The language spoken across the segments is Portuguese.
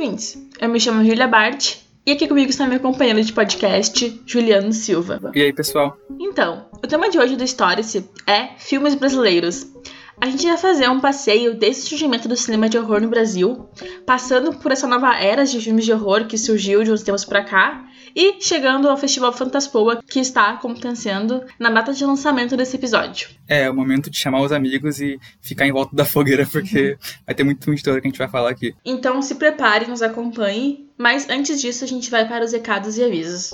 Ouvintes! Eu me chamo Julia Bart e aqui comigo está meu companheiro de podcast, Juliano Silva. E aí, pessoal? Então, o tema de hoje do Stories é filmes brasileiros. A gente vai fazer um passeio desde o surgimento do cinema de horror no Brasil, passando por essa nova era de filmes de horror que surgiu de uns tempos pra cá, e chegando ao Festival Fantaspoa, que está acontecendo na data de lançamento desse episódio. É, o momento de chamar os amigos e ficar em volta da fogueira, porque vai ter muito história que a gente vai falar aqui. Então se prepare, nos acompanhe, mas antes disso a gente vai para os recados e avisos.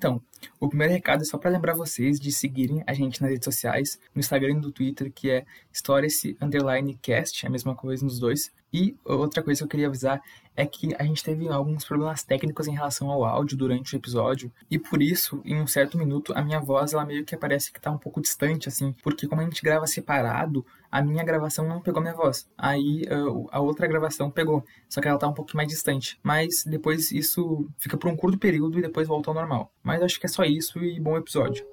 Então, o primeiro recado é só para lembrar vocês de seguirem a gente nas redes sociais, no Instagram e no Twitter, que é Stories é a mesma coisa nos dois. E outra coisa que eu queria avisar é que a gente teve alguns problemas técnicos em relação ao áudio durante o episódio, e por isso, em um certo minuto, a minha voz ela meio que parece que tá um pouco distante, assim, porque como a gente grava separado, a minha gravação não pegou minha voz. Aí a outra gravação pegou, só que ela tá um pouco mais distante. Mas depois isso fica por um curto período e depois volta ao normal. Mas acho que é só isso e bom episódio.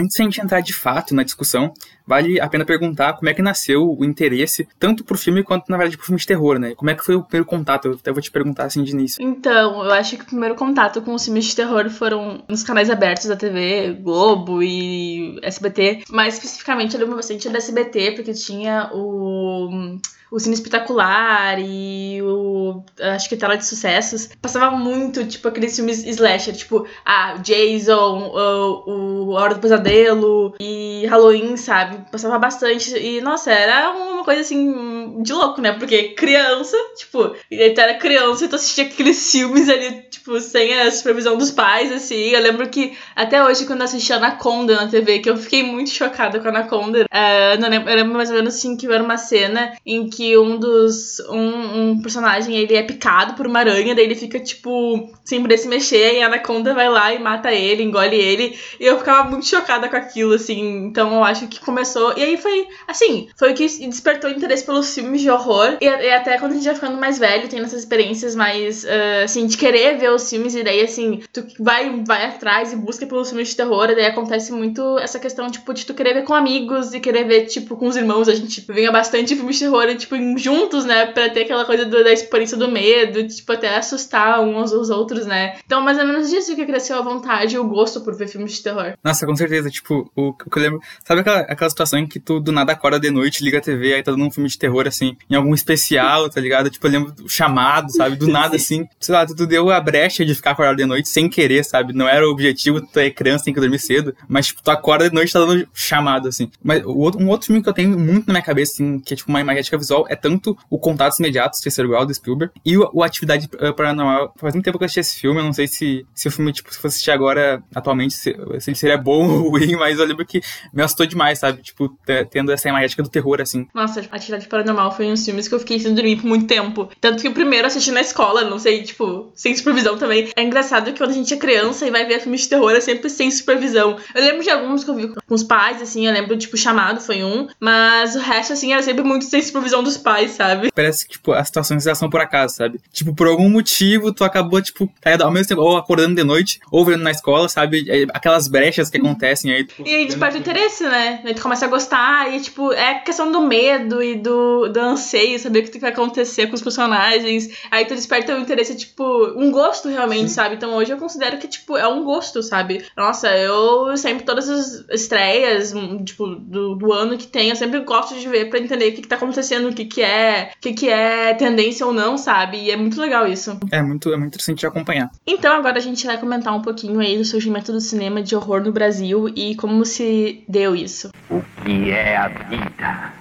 Antes de a gente entrar de fato na discussão, vale a pena perguntar como é que nasceu o interesse, tanto pro filme quanto, na verdade, pro filme de terror, né? Como é que foi o primeiro contato? Eu até vou te perguntar assim de início. Então, eu acho que o primeiro contato com os filmes de terror foram nos canais abertos da TV, Globo e SBT. Mais especificamente, eu lembro bastante da SBT, porque tinha o o Cine Espetacular e o. Acho que Tela de Sucessos. Passava muito, tipo, aqueles filmes slasher, tipo, ah, Jason, o, o Hora do Pesadelo e Halloween, sabe? Passava bastante. E, nossa, era uma coisa assim de louco, né? Porque criança, tipo, tu era criança e tu assistia aqueles filmes ali, tipo, sem a supervisão dos pais, assim. Eu lembro que até hoje, quando eu assistia Anaconda na TV, que eu fiquei muito chocada com Anaconda, uh, eu lembro mais ou menos assim que era uma cena em que que um dos. Um, um, personagem ele é picado por uma aranha, daí ele fica, tipo, sem poder se mexer, e a Anaconda vai lá e mata ele, engole ele. E eu ficava muito chocada com aquilo, assim. Então eu acho que começou. E aí foi, assim, foi o que despertou interesse pelos filmes de horror. E, e até quando a gente vai ficando mais velho, tem essas experiências mais, uh, assim, de querer ver os filmes, e daí, assim, tu vai, vai atrás e busca pelos filmes de terror, e daí acontece muito essa questão, tipo, de tu querer ver com amigos e querer ver, tipo, com os irmãos. A gente vê bastante filmes de terror, tipo, juntos, né? Pra ter aquela coisa do, da experiência do medo, tipo, até assustar uns aos outros, né? Então, mais ou menos disso que cresceu a vontade e o gosto por ver filmes de terror. Nossa, com certeza. Tipo, o, o que eu lembro. Sabe aquela, aquela situação em que tu do nada acorda de noite, liga a TV, aí tá dando um filme de terror, assim, em algum especial, tá ligado? Tipo, eu lembro do chamado, sabe? Do nada, assim. Sei lá, tu, tu deu a de ficar acordado de noite sem querer, sabe? Não era o objetivo, tu é criança, tem que dormir cedo. Mas, tipo, tu acorda de noite tá dando chamado, assim. Mas outro, um outro filme que eu tenho muito na minha cabeça, assim, que é tipo uma imagética visual, é tanto o Contatos Imediatos, Terceiro Grau, do Spielberg, e o, o Atividade eh, Paranormal. Faz muito tempo que eu assisti esse filme, eu não sei se, se o filme, tipo, se fosse assistir agora, atualmente, se, se ele seria bom ou ruim, mas eu lembro que me assustou demais, sabe? Tipo, tendo essa imagética do terror, assim. Nossa, Atividade Paranormal foi um dos filmes que eu fiquei sem dormir por muito tempo. Tanto que o primeiro assisti na escola, não sei, tipo, sem supervisão também. É engraçado que quando a gente é criança e vai ver filmes de terror, é sempre sem supervisão. Eu lembro de alguns que eu vi com os pais, assim, eu lembro, tipo, Chamado foi um, mas o resto, assim, era sempre muito sem supervisão dos pais, sabe? Parece que, tipo, as situações já são por acaso, sabe? Tipo, por algum motivo, tu acabou, tipo, ao mesmo tempo, ou acordando de noite, ou vendo na escola, sabe? Aquelas brechas que acontecem aí. Tipo, e aí desperta o interesse, né? Aí tu começa a gostar, e, tipo, é questão do medo e do, do anseio, saber o que vai acontecer com os personagens. Aí tu desperta o interesse, tipo, um gosto realmente, Sim. sabe? Então hoje eu considero que, tipo, é um gosto, sabe? Nossa, eu sempre, todas as estreias, tipo, do, do ano que tem, eu sempre gosto de ver pra entender o que, que tá acontecendo, o que, que é, o que, que é tendência ou não, sabe? E é muito legal isso. É muito, é muito interessante de acompanhar. Então agora a gente vai comentar um pouquinho aí do surgimento do cinema de horror no Brasil e como se deu isso. O que é a vida?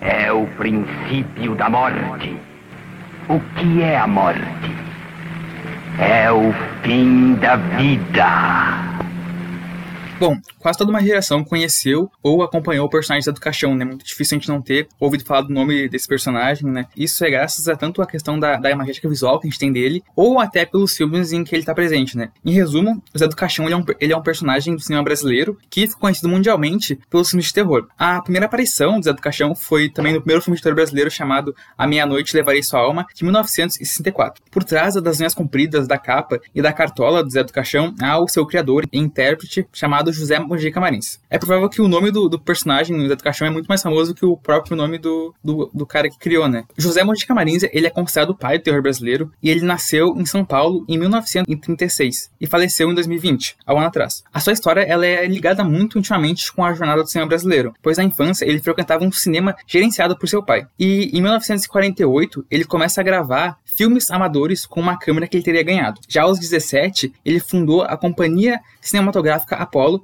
É o princípio da morte. O que é a morte? É o fim da vida. Bom, quase toda uma geração conheceu ou acompanhou o personagem do Caixão, né? Muito difícil a gente não ter ouvido falar do nome desse personagem, né? Isso é graças a tanto a questão da, da imagética visual que a gente tem dele, ou até pelos filmes em que ele tá presente, né? Em resumo, o Zé do Caixão ele é, um, ele é um personagem do cinema brasileiro que ficou conhecido mundialmente pelos filmes de terror. A primeira aparição do Zé do Caixão foi também no primeiro filme de terror brasileiro chamado A Meia-Noite Levarei Sua Alma, de 1964. Por trás das linhas compridas da capa e da cartola do Zé do Caixão há o seu criador e intérprete chamado José Mojica Marins. É provável que o nome do, do personagem Zé do Caixão é muito mais famoso que o próprio nome do, do, do cara que criou, né? José Mojica Marins, ele é considerado o pai do terror brasileiro e ele nasceu em São Paulo em 1936 e faleceu em 2020, há um ano atrás. A sua história ela é ligada muito intimamente com a jornada do cinema brasileiro, pois na infância ele frequentava um cinema gerenciado por seu pai. E em 1948 ele começa a gravar filmes amadores com uma câmera que ele teria ganhado. Já aos 17, ele fundou a Companhia Cinematográfica Apollo,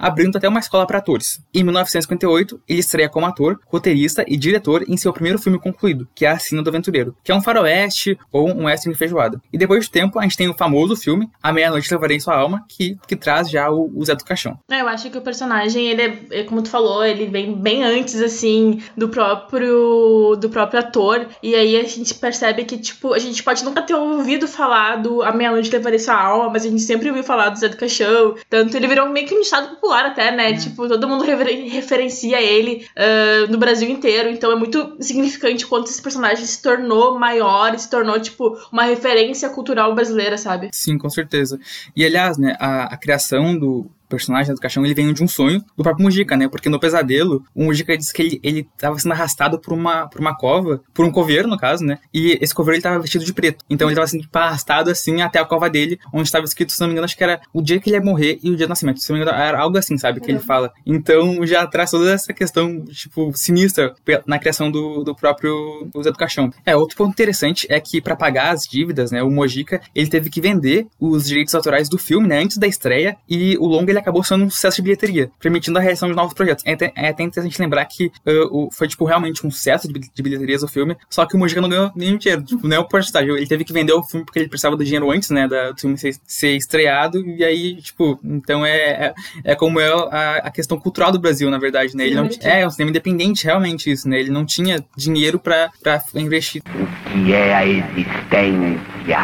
abrindo até uma escola para atores. Em 1958, ele estreia como ator, roteirista e diretor em seu primeiro filme concluído, que é A Sina do Aventureiro, que é um faroeste ou um western feijoada. E depois de tempo, a gente tem o famoso filme A Meia-Noite Levarei Sua Alma, que, que traz já o, o Zé do Caixão. É, eu acho que o personagem, ele é, é, como tu falou, ele vem bem antes, assim, do próprio, do próprio ator, e aí a gente percebe que, tipo, a gente pode nunca ter ouvido falar do A Meia-Noite Levarei Sua Alma, mas a gente sempre ouviu falar do Zé do Caixão, tanto ele virou meio que um estado popular até, né? Hum. Tipo, todo mundo refer referencia ele uh, no Brasil inteiro. Então é muito significante quanto esse personagem se tornou maior, se tornou, tipo, uma referência cultural brasileira, sabe? Sim, com certeza. E aliás, né, a, a criação do, personagem do caixão, ele vem de um sonho do próprio Mujica, né? Porque no pesadelo, o Mujica disse que ele, ele tava sendo arrastado por uma, por uma cova, por um coveiro, no caso, né? E esse coveiro, ele tava vestido de preto. Então ele tava sendo tipo, arrastado, assim, até a cova dele, onde estava escrito, se não me engano, acho que era o dia que ele ia morrer e o dia do nascimento. Se não me engano, era algo assim, sabe? Que ele fala. Então já traz toda essa questão, tipo, sinistra na criação do, do próprio Zé do Caixão. É, outro ponto interessante é que para pagar as dívidas, né, o Mojica, ele teve que vender os direitos autorais do filme, né, antes da estreia, e o longa ele acabou sendo um sucesso de bilheteria, permitindo a realização de novos projetos. É até, é até interessante lembrar que uh, o, foi, tipo, realmente um sucesso de, de bilheterias o filme, só que o Mujica não ganhou nenhum dinheiro, tipo, o porcentagem. Ele teve que vender o filme porque ele precisava do dinheiro antes, né, da, do filme ser, ser estreado, e aí, tipo, então é, é, é como é a, a, questão cultural do Brasil, na verdade, né? Ele não, é, é um cinema independente, realmente, isso, né? Ele não tinha dinheiro pra, pra investir. O que é a existência?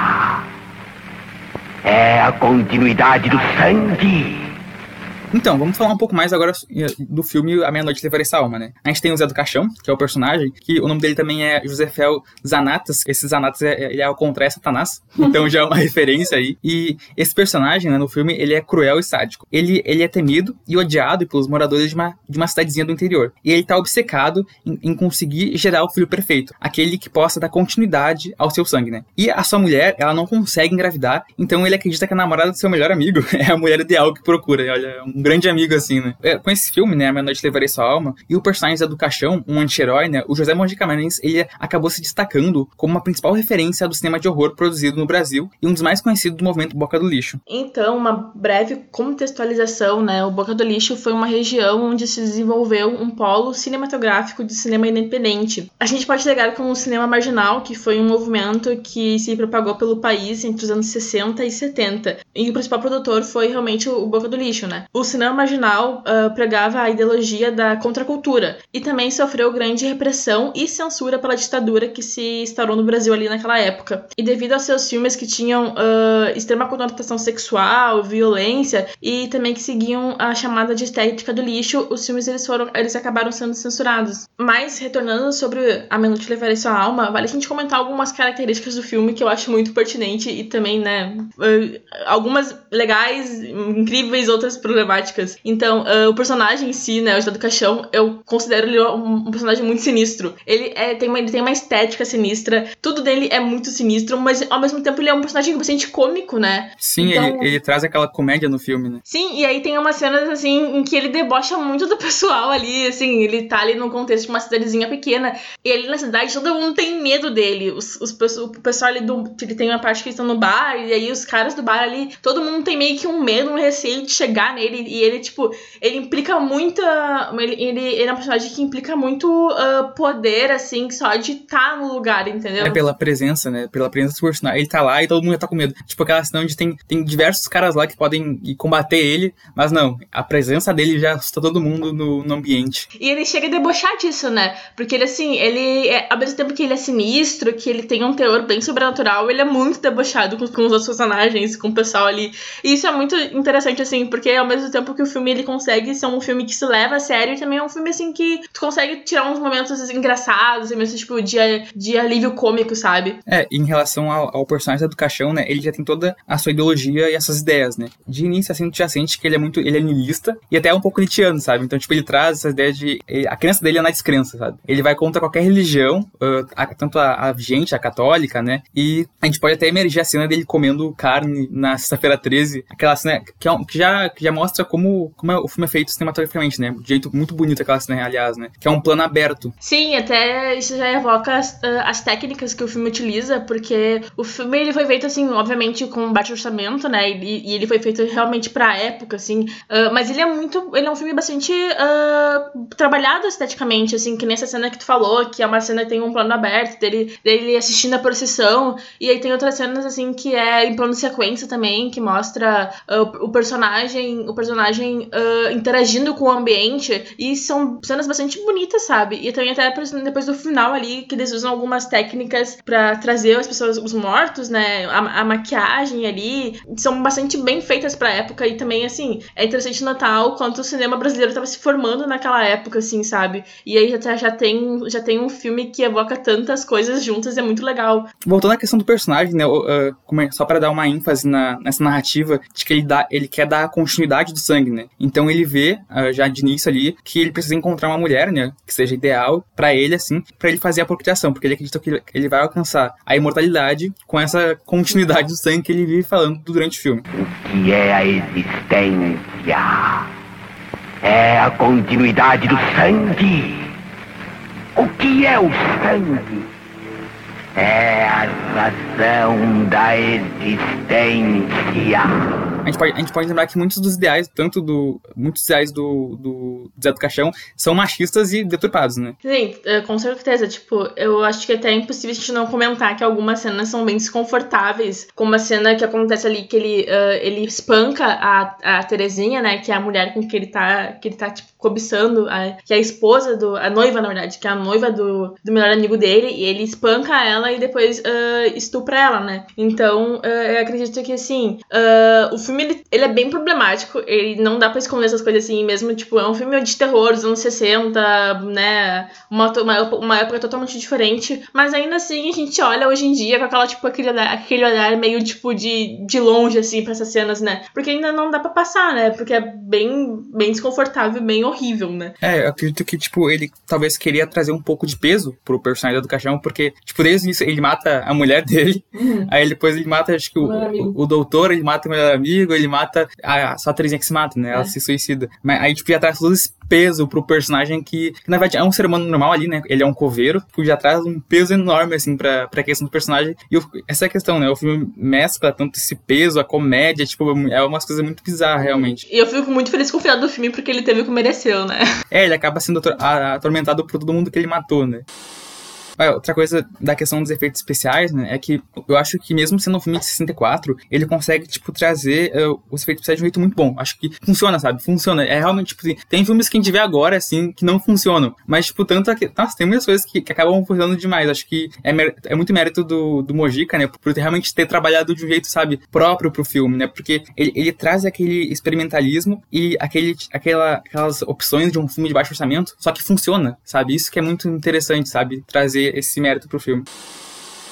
É a continuidade do sangue. Então, vamos falar um pouco mais agora do filme A Meia-Noite Levarei Essa Alma, né? A gente tem o Zé do Caixão, que é o personagem, que o nome dele também é Josefel Zanatas. Esse Zanatas, é, ele é o contrário Satanás, então já é uma referência aí. E esse personagem, né, no filme, ele é cruel e sádico. Ele, ele é temido e odiado pelos moradores de uma, de uma cidadezinha do interior. E ele tá obcecado em, em conseguir gerar o filho perfeito, aquele que possa dar continuidade ao seu sangue, né? E a sua mulher, ela não consegue engravidar, então ele acredita que a namorada do seu melhor amigo é a mulher ideal que procura. Olha, um grande amigo, assim, né? É, com esse filme, né, A Meia Noite Levarei Sua Alma, e o personagem Zé do Caixão, um anti-herói, né, o José Mojica Marins, ele acabou se destacando como uma principal referência do cinema de horror produzido no Brasil e um dos mais conhecidos do movimento Boca do Lixo. Então, uma breve contextualização, né, o Boca do Lixo foi uma região onde se desenvolveu um polo cinematográfico de cinema independente. A gente pode ligar com o cinema marginal, que foi um movimento que se propagou pelo país entre os anos 60 e 70. E o principal produtor foi realmente o Boca do Lixo, né? O cinema marginal uh, pregava a ideologia da contracultura e também sofreu grande repressão e censura pela ditadura que se instaurou no Brasil ali naquela época. E devido aos seus filmes que tinham uh, extrema conotação sexual, violência e também que seguiam a chamada de estética do lixo, os filmes eles foram, eles acabaram sendo censurados. Mas retornando sobre A Menos Levarei Sua Alma, vale a gente comentar algumas características do filme que eu acho muito pertinente e também, né, uh, algumas legais, incríveis, outras problemáticas Então, uh, o personagem em si, né, o José do Caixão, eu considero ele um, um, personagem muito sinistro. Ele, é, tem uma, ele tem uma estética sinistra, tudo dele é muito sinistro, mas ao mesmo tempo ele é um personagem bastante cômico, né? Sim, então, ele, ele traz aquela comédia no filme, né? Sim, e aí tem umas cenas, assim, em que ele debocha muito do pessoal ali, assim, ele tá ali no contexto de uma cidadezinha pequena, e ali na cidade todo mundo tem medo dele. Os, os, o pessoal ali do. Ele tem uma parte que estão no bar, e aí os caras do bar ali, todo mundo tem meio que um medo, um receio de chegar nele e ele, tipo, ele implica muita. Ele, ele, ele é um personagem que implica muito uh, poder, assim, só de estar tá no lugar, entendeu? É pela presença, né? Pela presença do personagem. Ele tá lá e todo mundo tá com medo. Tipo, aquela cena onde tem, tem diversos caras lá que podem combater ele, mas não, a presença dele já assusta todo mundo no, no ambiente. E ele chega a debochar disso, né? Porque ele, assim, ele, é, ao mesmo tempo que ele é sinistro, que ele tem um teor bem sobrenatural, ele é muito debochado com, com os outros personagens, com o pessoal ali. E isso é muito interessante, assim, porque ao mesmo tempo que o filme ele consegue ser um filme que se leva a sério, e também é um filme, assim, que tu consegue tirar uns momentos engraçados, mesmo, tipo, de, de alívio cômico, sabe? É, em relação ao, ao personagem do Caixão, né, ele já tem toda a sua ideologia e essas ideias, né? De início, assim, tu já sente que ele é muito, ele é niilista e até um pouco nietzscheano, sabe? Então, tipo, ele traz essas ideias de, a crença dele é na descrença, sabe? Ele vai contra qualquer religião, uh, a, tanto a, a vigente, a católica, né? E a gente pode até emergir a cena dele comendo carne na sexta-feira 13, aquela cena que, é, que, já, que já mostra como, como é, o filme é feito cinematograficamente, né? De jeito muito bonito aquela cena, aliás, né? Que é um plano aberto. Sim, até isso já evoca as, uh, as técnicas que o filme utiliza, porque o filme ele foi feito, assim, obviamente com baixo orçamento, né? E, e ele foi feito realmente pra época, assim. Uh, mas ele é muito. Ele é um filme bastante uh, trabalhado esteticamente, assim, que nessa cena que tu falou, que é uma cena que tem um plano aberto, dele, dele assistindo a procissão. E aí tem outras cenas, assim, que é em plano sequência também, que mostra uh, o personagem, o personagem interagindo com o ambiente. E são cenas bastante bonitas, sabe? E também até depois do final ali, que eles usam algumas técnicas para trazer as pessoas, os mortos, né? A, a maquiagem ali, são bastante bem feitas pra época. E também, assim, é interessante notar o quanto o cinema brasileiro tava se formando naquela época, assim, sabe? E aí já, já, tem, já tem um filme que evoca tantas coisas juntas, é muito legal. Voltando à questão do personagem, né? Uh, só para dar uma ênfase na, nessa narrativa de que ele, dá, ele quer dar continuidade do sangue, né? Então ele vê, uh, já de início ali, que ele precisa encontrar uma mulher, né? Que seja ideal para ele, assim, para ele fazer a procriação, porque ele acredita que ele vai alcançar a imortalidade com essa continuidade do sangue que ele vive falando durante o filme. O que é a existência? É a continuidade do sangue. O que é o sangue? É a razão da existência. A gente, pode, a gente pode lembrar que muitos dos ideais, tanto do. Muitos ideais do, do Zé do Caixão, são machistas e deturpados, né? Sim, é, com certeza. Tipo, eu acho que até é impossível a gente não comentar que algumas cenas são bem desconfortáveis. Como a cena que acontece ali que ele, uh, ele espanca a, a Terezinha, né? Que é a mulher com que ele tá, que ele tá tipo, cobiçando, a, que é a esposa do. A noiva, na verdade, que é a noiva do, do melhor amigo dele, e ele espanca ela e depois uh, estupra ela, né? Então, uh, eu acredito que assim, uh, o filme ele, ele, é bem problemático, ele não dá pra esconder essas coisas assim, mesmo, tipo, é um filme de terror dos anos 60, né? Uma, uma, uma época totalmente diferente, mas ainda assim a gente olha hoje em dia com aquela, tipo, aquele olhar, aquele olhar meio, tipo, de, de longe, assim, pra essas cenas, né? Porque ainda não dá pra passar, né? Porque é bem, bem desconfortável, bem horrível, né? É, eu acredito que, tipo, ele talvez queria trazer um pouco de peso pro personagem do Caixão, porque, tipo, desde ele mata a mulher dele, uhum. aí depois ele mata, acho que o, o, o, doutor, ele mata o melhor amigo, ele mata a, só a Terezinha que se mata, né? Ela é. se suicida. Mas aí, tipo, já traz todo esse peso pro personagem que, que, na verdade, é um ser humano normal ali, né? Ele é um coveiro, que já traz um peso enorme, assim, pra, pra questão do personagem. E essa é a questão, né? O filme mescla tanto esse peso, a comédia, tipo, é umas coisas muito bizarras, realmente. E eu fico muito feliz com o final do filme, porque ele teve o que mereceu, né? É, ele acaba sendo atormentado por todo mundo que ele matou, né? Outra coisa da questão dos efeitos especiais, né, é que eu acho que mesmo sendo um filme de 64, ele consegue, tipo, trazer uh, os efeitos especiais de um jeito muito bom. Acho que funciona, sabe? Funciona. É realmente, tipo assim, tem filmes que a gente vê agora, assim, que não funcionam. Mas, tipo, tanto aqui. Nossa, tem muitas coisas que, que acabam funcionando demais. Acho que é, é muito mérito do, do Mojica, né, por realmente ter trabalhado de um jeito, sabe, próprio pro filme, né? Porque ele, ele traz aquele experimentalismo e aquele, aquela, aquelas opções de um filme de baixo orçamento, só que funciona, sabe? Isso que é muito interessante, sabe? Trazer esse mérito pro filme.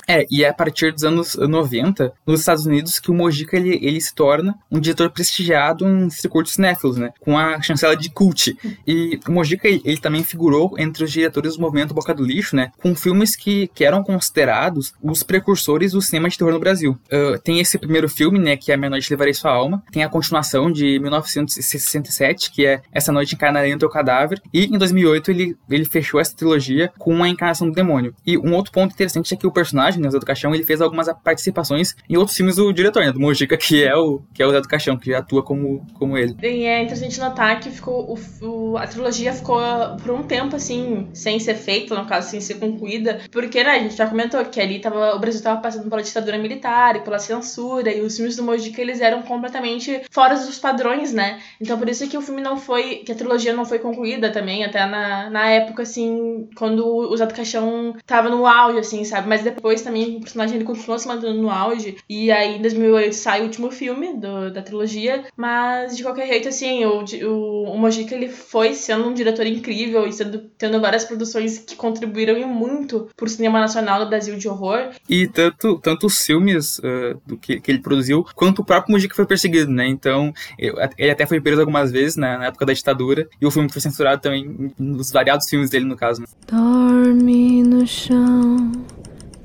É, e é a partir dos anos 90, nos Estados Unidos, que o Mojica ele, ele se torna um diretor prestigiado em circuitos cinéfilos, né? Com a chancela de cult. E o Mojica ele, ele, também figurou entre os diretores do movimento Boca do Lixo, né? Com filmes que, que eram considerados os precursores do cinema de terror no Brasil. Uh, tem esse primeiro filme, né? Que é A Meia Noite Levarei Sua Alma. Tem a continuação de 1967, que é Essa Noite Encarnarei no Teu Cadáver. E em 2008 ele, ele fechou essa trilogia com A Encarnação do Demônio. E um outro ponto interessante é que o personagem personagem, né, o Zé do Caixão, ele fez algumas participações em outros filmes do diretor, né, do Mojica, que é o, que é o Zé do Caixão, que atua como, como ele. E é interessante notar que ficou, o, o, a trilogia ficou por um tempo, assim, sem ser feita, no caso, sem ser concluída, porque, né, a gente já comentou que ali tava, o Brasil tava passando pela ditadura militar e pela censura, e os filmes do Mojica, eles eram completamente fora dos padrões, né, então por isso que o filme não foi, que a trilogia não foi concluída também, até na, na época, assim, quando o Zé do Caixão tava no auge, assim, sabe, mas depois também o personagem ele continuou se mantendo no auge, e aí em 2008 sai o último filme do, da trilogia, mas de qualquer jeito, assim, o, o, o Mojica, ele foi sendo um diretor incrível e sendo, tendo várias produções que contribuíram muito pro cinema nacional no Brasil de horror. E tanto, tanto os filmes uh, do que, que ele produziu, quanto o próprio Mojica foi perseguido, né? Então, ele até foi preso algumas vezes né, na época da ditadura, e o filme foi censurado também nos variados filmes dele, no caso. Né? Dorme no chão,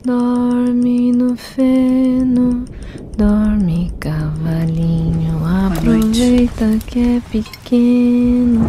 dorme no feno, dorme cavalinho, aproveita que é pequeno.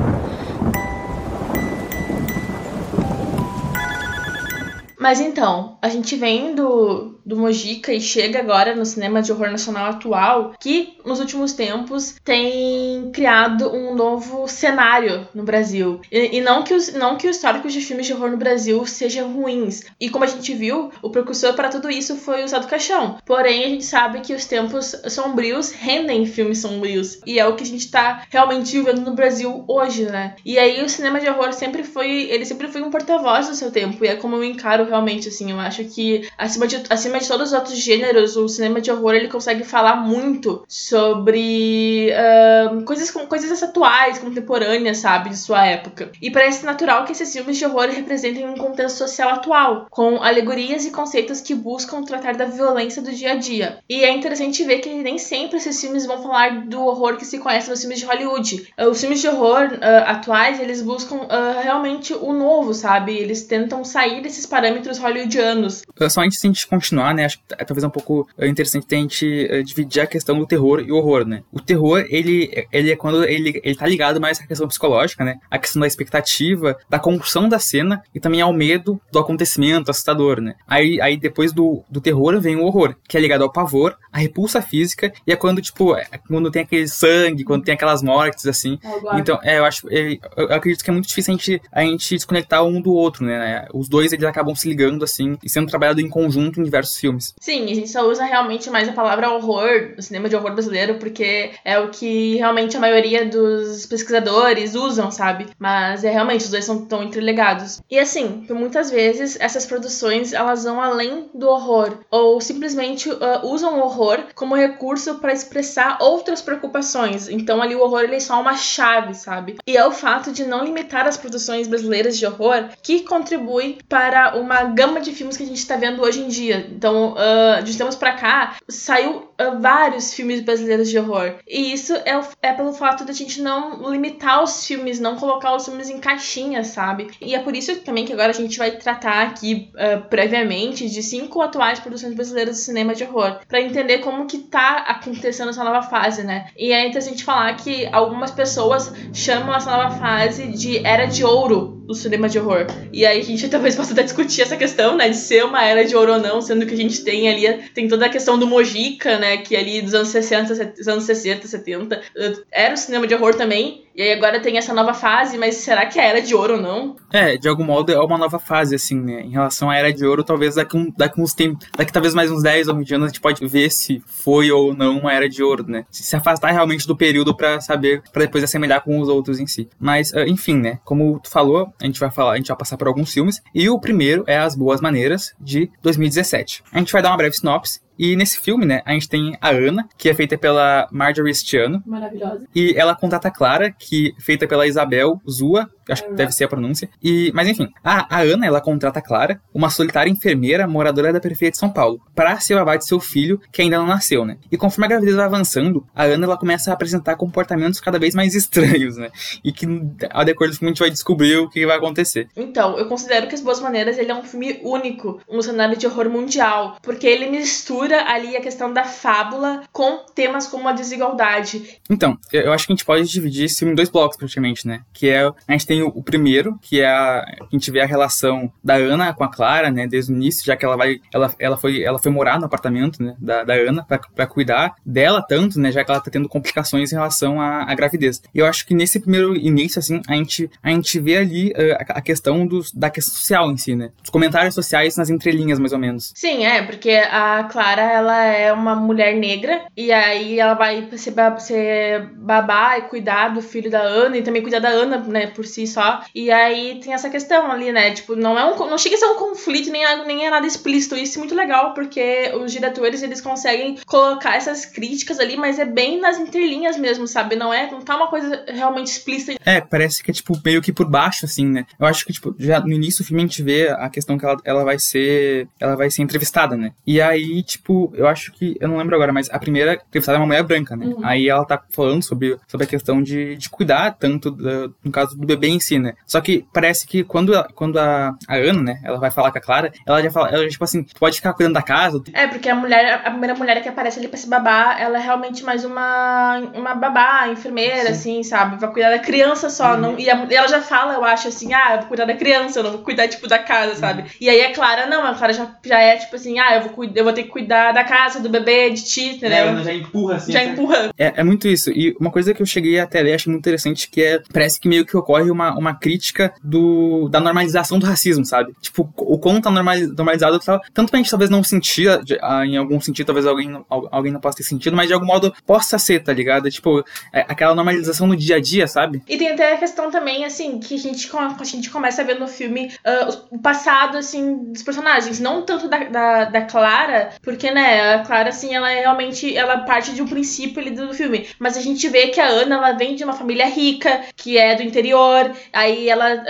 Mas então, a gente vem do, do Mojica e chega agora no cinema de horror nacional atual, que nos últimos tempos tem criado um novo cenário no Brasil. E, e não, que os, não que os históricos de filmes de horror no Brasil sejam ruins. E como a gente viu, o precursor para tudo isso foi o Zé do Caixão. Porém, a gente sabe que os tempos sombrios rendem filmes sombrios. E é o que a gente tá realmente vivendo no Brasil hoje, né? E aí o cinema de horror sempre foi. Ele sempre foi um porta-voz do seu tempo. E é como eu encaro realmente, assim. Eu acho que, acima de, acima de todos os outros gêneros, o cinema de horror ele consegue falar muito sobre uh, coisas, coisas atuais, contemporâneas, sabe, de sua época. E parece natural que esses filmes de horror representem um contexto social atual, com alegorias e conceitos que buscam tratar da violência do dia a dia. E é interessante ver que nem sempre esses filmes vão falar do horror que se conhece nos filmes de Hollywood. Uh, os filmes de horror uh, atuais, eles buscam realmente o novo, sabe? Eles tentam sair desses parâmetros hollywoodianos. Só antes de a gente continuar, né, acho que é talvez um pouco é, interessante a gente uh, dividir a questão do terror e o horror, né. O terror, ele, ele é quando ele, ele tá ligado mais à questão psicológica, né, a questão da expectativa, da construção da cena e também ao medo do acontecimento assustador, né. Aí, aí depois do, do terror vem o horror, que é ligado ao pavor, à repulsa física e é quando, tipo, é quando tem aquele sangue, quando tem aquelas mortes, assim. Então, é, eu acho, eu, eu acredito que é muito difícil a gente, a gente desconectar um do outro, né. Os dois, eles acabam se ligando, assim, e sendo trabalhado em conjunto em diversos filmes. Sim, a gente só usa realmente mais a palavra horror no cinema de horror brasileiro, porque é o que realmente a maioria dos pesquisadores usam, sabe? Mas é realmente, os dois são tão interligados. E assim, muitas vezes, essas produções, elas vão além do horror, ou simplesmente uh, usam o horror como recurso para expressar outras preocupações. Então ali o horror ele é só uma chave, sabe? E é o fato de não limitar as produções brasileiras de horror que contribui para uma gama de filmes que a gente está vendo hoje em dia. Então, uh, de tempos pra cá, saiu vários filmes brasileiros de horror. E isso é, é pelo fato de a gente não limitar os filmes, não colocar os filmes em caixinhas, sabe? E é por isso também que agora a gente vai tratar aqui uh, previamente de cinco atuais produções brasileiras de cinema de horror, para entender como que tá acontecendo essa nova fase, né? E é interessante falar que algumas pessoas chamam essa nova fase de era de ouro do cinema de horror. E aí a gente talvez possa até discutir essa questão, né, de ser uma era de ouro ou não, sendo que a gente tem ali, tem toda a questão do Mojica, né, que ali dos anos 60, anos 60, 70, era o cinema de horror também, e aí agora tem essa nova fase, mas será que é era de ouro ou não? É, de algum modo é uma nova fase, assim, né? Em relação à era de ouro, talvez daqui, um, daqui uns tempos, daqui talvez mais uns 10 ou 20 anos a gente pode ver se foi ou não uma era de ouro, né? Se, se afastar realmente do período para saber, para depois assemelhar com os outros em si. Mas, uh, enfim, né? Como tu falou, a gente vai falar, a gente vai passar por alguns filmes, e o primeiro é As Boas Maneiras, de 2017. A gente vai dar uma breve sinopse e nesse filme, né, a gente tem a Ana, que é feita pela Marjorie Stiano. Maravilhosa. E ela contrata a Clara, que é feita pela Isabel Zua, acho que deve ser a pronúncia. E, mas enfim, a, a Ana, ela contrata a Clara, uma solitária enfermeira moradora da periferia de São Paulo, para ser babá de seu filho, que ainda não nasceu, né? E conforme a gravidez vai avançando, a Ana, ela começa a apresentar comportamentos cada vez mais estranhos, né? E que, ao decorrer do filme, a gente vai descobrir o que vai acontecer. Então, eu considero que As Boas Maneiras, ele é um filme único, um cenário de horror mundial, porque ele mistura mistura ali a questão da fábula com temas como a desigualdade. Então, eu acho que a gente pode dividir esse filme em dois blocos, praticamente, né? Que é, a gente tem tem o, primeiro, que é a, a gente vê a relação da Ana com a Clara, né, desde o início, já que ela vai, ela, ela foi, ela foi morar no apartamento, né, da, da Ana para cuidar dela tanto, né, já que ela tá tendo complicações em relação à, à gravidez. E eu acho que nesse primeiro início, assim, a gente, a gente vê ali uh, a, a, questão dos, da questão social em si, né, os comentários sociais nas entrelinhas, mais ou menos. Sim, é, porque a Clara, ela é uma mulher negra, e aí ela vai ser, ser babá e cuidar do filho da Ana, e também cuidar da Ana, né, por si só. E aí tem essa questão ali, né, tipo, não é um, não chega a ser um conflito, nem, nem é nada explícito, isso é muito legal, porque os diretores, eles conseguem colocar essas críticas ali, mas é bem nas entrelinhas mesmo, sabe? Não é, não tá uma coisa realmente explícita. É, parece que é, tipo, meio que por baixo, assim, né? Eu acho que, tipo, já no início do filme a gente vê a questão que ela, ela vai ser, ela vai ser entrevistada, né? E aí, tipo, eu acho que, eu não lembro agora, mas a primeira entrevistada é uma mulher branca, né? Uhum. Aí ela tá falando sobre, sobre a questão de, de cuidar tanto, do, no caso do bebê em si, né? Só que parece que quando, quando a, a Ana, né, ela vai falar com a Clara, ela já fala, ela, tipo assim, pode ficar cuidando da casa. É, porque a mulher, a primeira mulher que aparece ali pra se babar, ela é realmente mais uma, uma babá, enfermeira, Sim. assim, sabe? Vai cuidar da criança só. Uhum. Não, e, a, e, ela já fala, eu acho, assim, ah, eu vou cuidar da criança, eu não vou cuidar, tipo, da casa, sabe? Uhum. E aí a Clara, não, a Clara já, já é, tipo assim, ah, eu vou, eu vou ter que cuidar da casa, do bebê, de ti, entendeu? É, ela já empurra, assim. Já empurra. É, é muito isso. E uma coisa que eu cheguei até ler, acho muito interessante, que é, parece que meio que ocorre uma, uma crítica do, da normalização do racismo, sabe? Tipo, o quão tá normalizado, tanto pra gente talvez não sentir, ah, em algum sentido, talvez alguém, alguém não possa ter sentido, mas de algum modo possa ser, tá ligado? Tipo, é aquela normalização no dia a dia, sabe? E tem até a questão também, assim, que a gente, a gente começa a ver no filme uh, o passado, assim, dos personagens. Não tanto da, da, da, Clara, porque, né, a Clara, assim, ela é realmente, ela parte de um princípio ali do filme. Mas a gente vê que a Ana, ela vem de uma família rica, que é do interior, aí ela,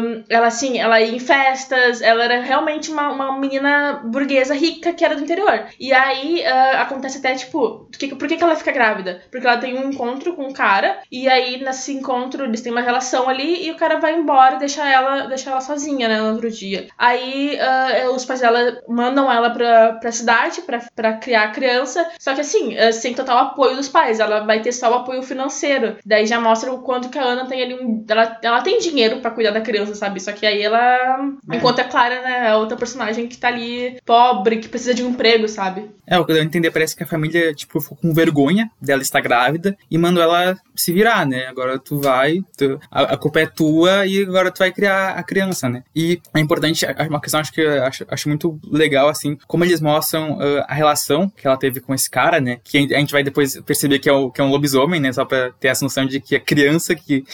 um, ela assim, ela ia em festas, ela era realmente uma, uma menina burguesa rica que era do interior. E aí uh, acontece até, tipo, que, por que, que ela fica grávida? Porque ela tem um encontro com um cara, e aí nesse encontro eles têm uma relação ali, e o cara vai embora e deixa ela, deixa ela sozinha, né, no outro dia. Aí uh, os pais dela mandam ela pra, pra cidade pra, pra criar a criança, só que assim, uh, sem total apoio dos pais, ela vai ter só o apoio financeiro. Daí já mostra o quanto que a Ana tem ali um. Ela, ela tem dinheiro para cuidar da criança, sabe? Só que aí ela. É. Enquanto é Clara, né? É outra personagem que tá ali pobre, que precisa de um emprego, sabe? É, o que eu entender, parece que a família, tipo, ficou com vergonha dela estar grávida e mandou ela se virar, né? Agora tu vai, tu, a, a, culpa é tua e agora tu vai criar a criança, né? E é importante, uma questão acho que eu acho, acho muito legal, assim, como eles mostram uh, a relação que ela teve com esse cara, né? Que a gente vai depois perceber que é, o, que é um lobisomem, né? Só pra ter essa noção de que a criança que,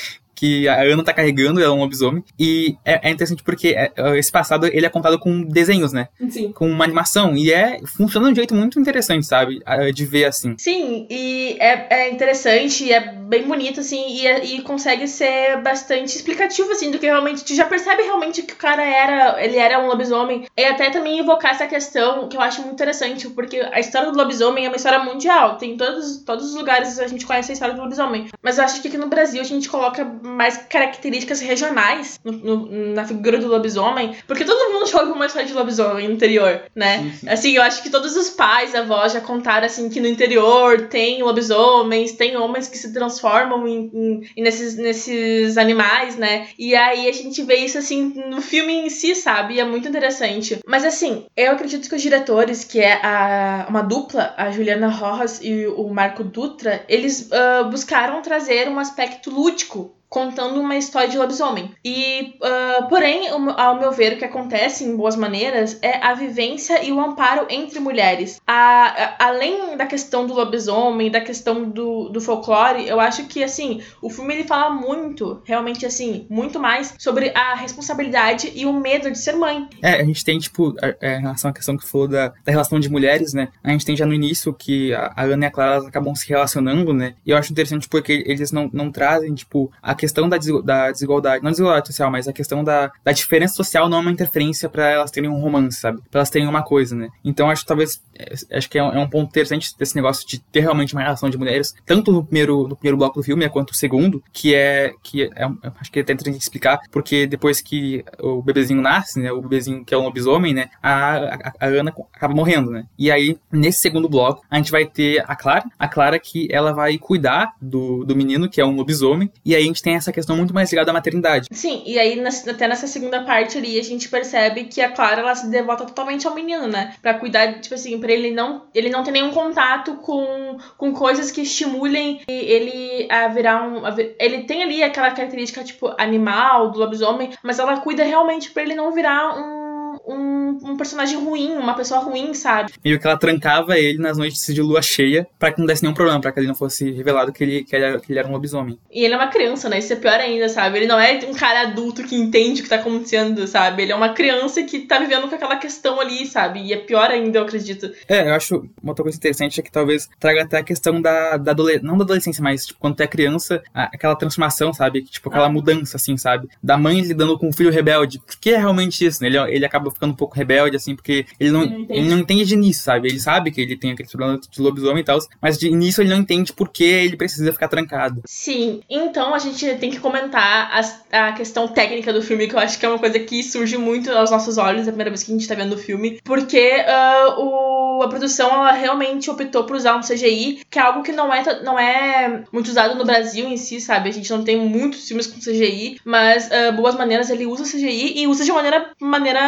que a Ana tá carregando, ela é um lobisomem. E é, é interessante porque é, esse passado ele é contado com desenhos, né? Sim. Com uma animação. E é funciona de um jeito muito interessante, sabe? De ver assim. Sim, e é, é interessante, é bem bonito, assim, e, é, e consegue ser bastante explicativo, assim, do que realmente. Tu já percebe realmente que o cara era. Ele era um lobisomem. E até também evocar essa questão que eu acho muito interessante, porque a história do lobisomem é uma história mundial. Tem todos, todos os lugares a gente conhece a história do lobisomem. Mas eu acho que aqui no Brasil a gente coloca mais características regionais no, no, na figura do lobisomem, porque todo mundo joga uma história de lobisomem no interior, né? Sim, sim. Assim, eu acho que todos os pais, avós já contaram assim que no interior tem lobisomens, tem homens que se transformam em, em, em nesses, nesses animais, né? E aí a gente vê isso assim no filme em si, sabe? E é muito interessante. Mas assim, eu acredito que os diretores, que é a, uma dupla, a Juliana Rojas e o Marco Dutra, eles uh, buscaram trazer um aspecto lúdico contando uma história de lobisomem. E, uh, porém, ao meu ver, o que acontece em Boas Maneiras é a vivência e o amparo entre mulheres. A, a, além da questão do lobisomem, da questão do, do folclore, eu acho que, assim, o filme ele fala muito, realmente, assim, muito mais sobre a responsabilidade e o medo de ser mãe. É, a gente tem, tipo, é, em relação à questão que falou da, da relação de mulheres, né? A gente tem já no início que a, a Ana e a Clara acabam se relacionando, né? E eu acho interessante porque eles não, não trazem, tipo, a questão da, da desigualdade, não desigualdade social, mas a questão da, da diferença social não é uma interferência para elas terem um romance, sabe? Pra elas terem uma coisa, né? Então acho que talvez, é, acho que é um, é um, ponto interessante desse negócio de ter realmente uma relação de mulheres, tanto no primeiro, no primeiro bloco do filme quanto no segundo, que é, que é, acho que é até interessante explicar, porque depois que o bebezinho nasce, né? O bebezinho que é um lobisomem, né? A, a, a Ana acaba morrendo, né? E aí, nesse segundo bloco, a gente vai ter a Clara, a Clara que ela vai cuidar do, do menino, que é um lobisomem, e aí a gente tem tem essa questão muito mais ligada à maternidade. Sim, e aí até nessa segunda parte ali a gente percebe que a Clara ela se devota totalmente ao menino, né? Pra cuidar, tipo assim, pra ele não, ele não ter nenhum contato com, com coisas que estimulem ele a virar um. a vi- ele tem ali aquela característica, tipo, animal, do lobisomem, mas ela cuida realmente pra ele não virar um. Um, um personagem ruim, uma pessoa ruim, sabe? Meio que ela trancava ele nas noites de lua cheia pra que não desse nenhum problema, pra que ele não fosse revelado que ele, que ele, era, que ele era um lobisomem. E ele é uma criança, né? Isso é pior ainda, sabe? Ele não é um cara adulto que entende o que tá acontecendo, sabe? Ele é uma criança que tá vivendo com aquela questão ali, sabe? E é pior ainda, eu acredito. É, eu acho uma outra coisa interessante é que talvez traga até a questão da, da adolescência, não da adolescência, mas tipo, quando tu é criança, aquela transformação, sabe? Tipo, aquela mudança, assim, sabe? Da mãe lidando com o filho rebelde. Porque é realmente isso, né? Ele, ele acaba ficando um pouco rebelde, assim, porque ele não, Ele não entende. ele não entende de início, sabe? Ele sabe que ele tem aquele problema de lobisomem e tal, mas de início ele não entende por que ele precisa ficar trancado. Sim, então a gente tem que comentar as- a questão técnica do filme, que eu acho que é uma coisa que surge muito aos nossos olhos a primeira vez que a gente tá vendo o filme, porque ah, o, a produção ela realmente optou por usar um CGI, que é algo que não é, não é muito usado no Brasil em si, sabe? A gente não tem muitos filmes com CGI, mas ah, Boas Maneiras ele usa CGI e usa de maneira, maneira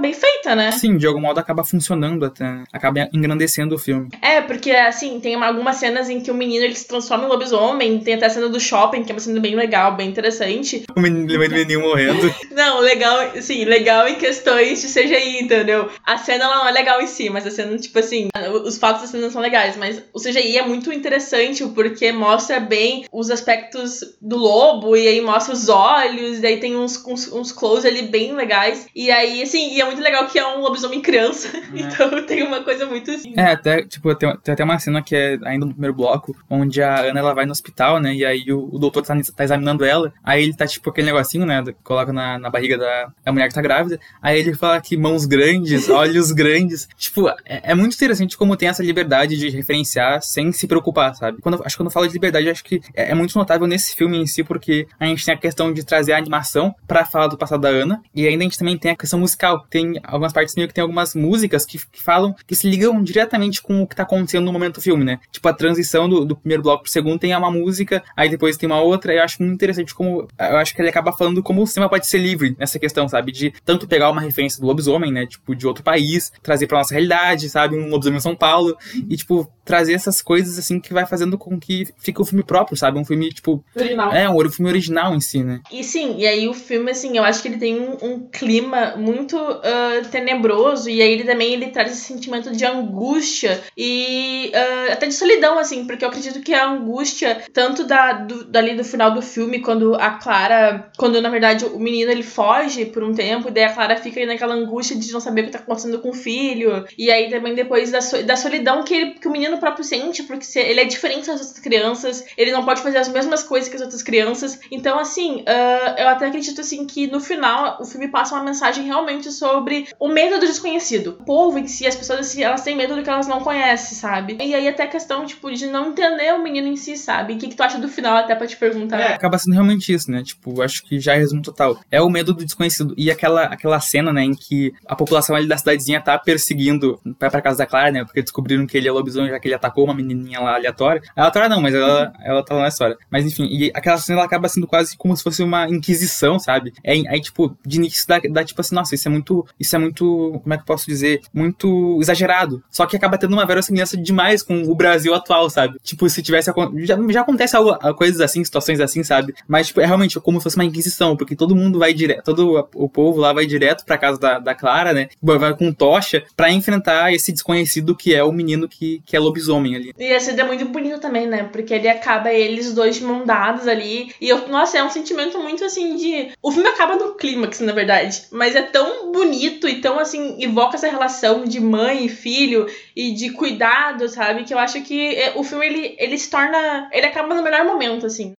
bem feita, né? Sim, de algum modo acaba funcionando até, né? acaba engrandecendo o filme. É, porque assim, tem uma- algumas cenas em que o menino ele se transforma em lobisomem, tem até a cena do shopping, que é uma cena bem legal, bem interessante. O menino, o menino morrendo. Não, legal, sim, legal em questões de CGI, entendeu? A cena ela não é legal em si, mas a cena, tipo assim, os fatos da cena são legais, mas o CGI é muito interessante porque mostra bem os aspectos do lobo, e aí mostra os olhos, e aí tem uns, uns, uns close ali bem legais. E aí, assim, e é muito legal que é um lobisomem criança, então tem uma coisa muito assim. É, até, tipo, tem, tem até uma cena que é ainda no primeiro bloco, onde a Ana ela vai no hospital, né? E aí o, o doutor tá, tá examinando ela. Aí ele tá, tipo, aquele negocinho, né? Coloca na, na barriga da, da mulher que tá grávida. Aí ele fala que mãos grandes, olhos grandes. Tipo, é, é muito interessante como tem essa liberdade de referenciar sem se preocupar, sabe? Quando, eu- acho que quando eu falo de liberdade, acho que é, é muito notável nesse filme em si, porque a gente tem a questão de trazer a animação pra falar do passado da Ana. E ainda a gente também tem a questão musical. Tem algumas partes meio que tem algumas músicas que, que falam, que se ligam diretamente com o que tá acontecendo no momento do filme, né? Tipo, a transição do, do primeiro bloco pro segundo tem uma música, aí depois tem uma outra. Eu acho muito interessante como. Eu acho que ele acaba falando como o cinema pode ser livre nessa questão, sabe? De tanto pegar uma referência do lobisomem, né? Tipo, de outro país, trazer pra nossa realidade, sabe? Um lobisomem em São Paulo. E, tipo, trazer essas coisas, assim, que vai fazendo com que fique o filme próprio, sabe? Um filme, tipo. Original. É, um filme original em si, né? E sim, e aí o filme, assim, eu acho que ele tem um, um clima muito ah, tenebroso, e aí ele também ele traz esse sentimento de angústia e ah, até de solidão, assim, porque eu acredito que a angústia, tanto da, do, dali do final do filme, quando a Clara, quando na verdade o menino ele foge por um tempo, e daí a Clara fica naquela angústia de não saber o que tá acontecendo com o filho, e aí também depois da, so- da solidão que, ele, que o menino próprio sente, porque se- ele é diferente das outras crianças, ele não pode fazer as mesmas coisas que as outras crianças, então assim, ah, eu até acredito assim que no final o filme passa uma mensagem realmente sobre o medo do desconhecido. O povo em si, as pessoas assim, elas têm medo do que elas não conhecem, sabe? E aí até a questão, tipo, de não entender o menino em si, sabe? O que, que tu acha do final, até pra te perguntar. acaba sendo realmente isso, né? Tipo, acho que já é resumo total. É o medo do desconhecido. E aquela, aquela cena, né, em que a população ali da cidadezinha tá perseguindo, vai pra casa da Clara, né? Porque descobriram que ele é lobisomem, já que ele atacou uma menininha lá aleatória. Aleatória não, mas ela, ela tá lá na história. Mas enfim, e aquela cena ela acaba sendo quase como se fosse uma inquisição, sabe? É, aí, tipo, de início dá, dá tipo assim, nossa, isso é muito, isso é muito, como é que eu posso dizer? Muito exagerado. Só que acaba tendo uma verossimilhança demais com o Brasil atual, sabe? Tipo, se tivesse, já, já acontece algo, coisas assim, situações assim, sabe? Mas, tipo, é realmente como se fosse uma inquisição, porque todo mundo vai direto, todo o povo lá vai direto pra casa da, da Clara, né? Vai com tocha pra enfrentar esse desconhecido que é o menino que, que é lobisomem ali. E esse é muito bonito também, né? Porque ele acaba eles dois mão dadas ali. E eu, nossa, é um sentimento muito assim de. O filme acaba no clímax, na verdade. Mas é tão bonito e tão assim, evoca essa relação de mãe e filho e de cuidado, sabe? Que eu acho que é, o filme ele, ele se torna. Ele acaba no melhor momento, assim.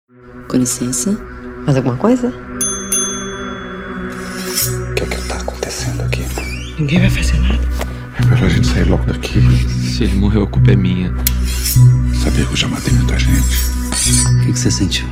Com licença. Mais alguma coisa? O que é que tá acontecendo aqui? Ninguém vai fazer nada. É melhor a gente sair logo daqui. Se ele morreu, a culpa é minha. Sabia que eu já matei muita gente. O que, que você sentiu?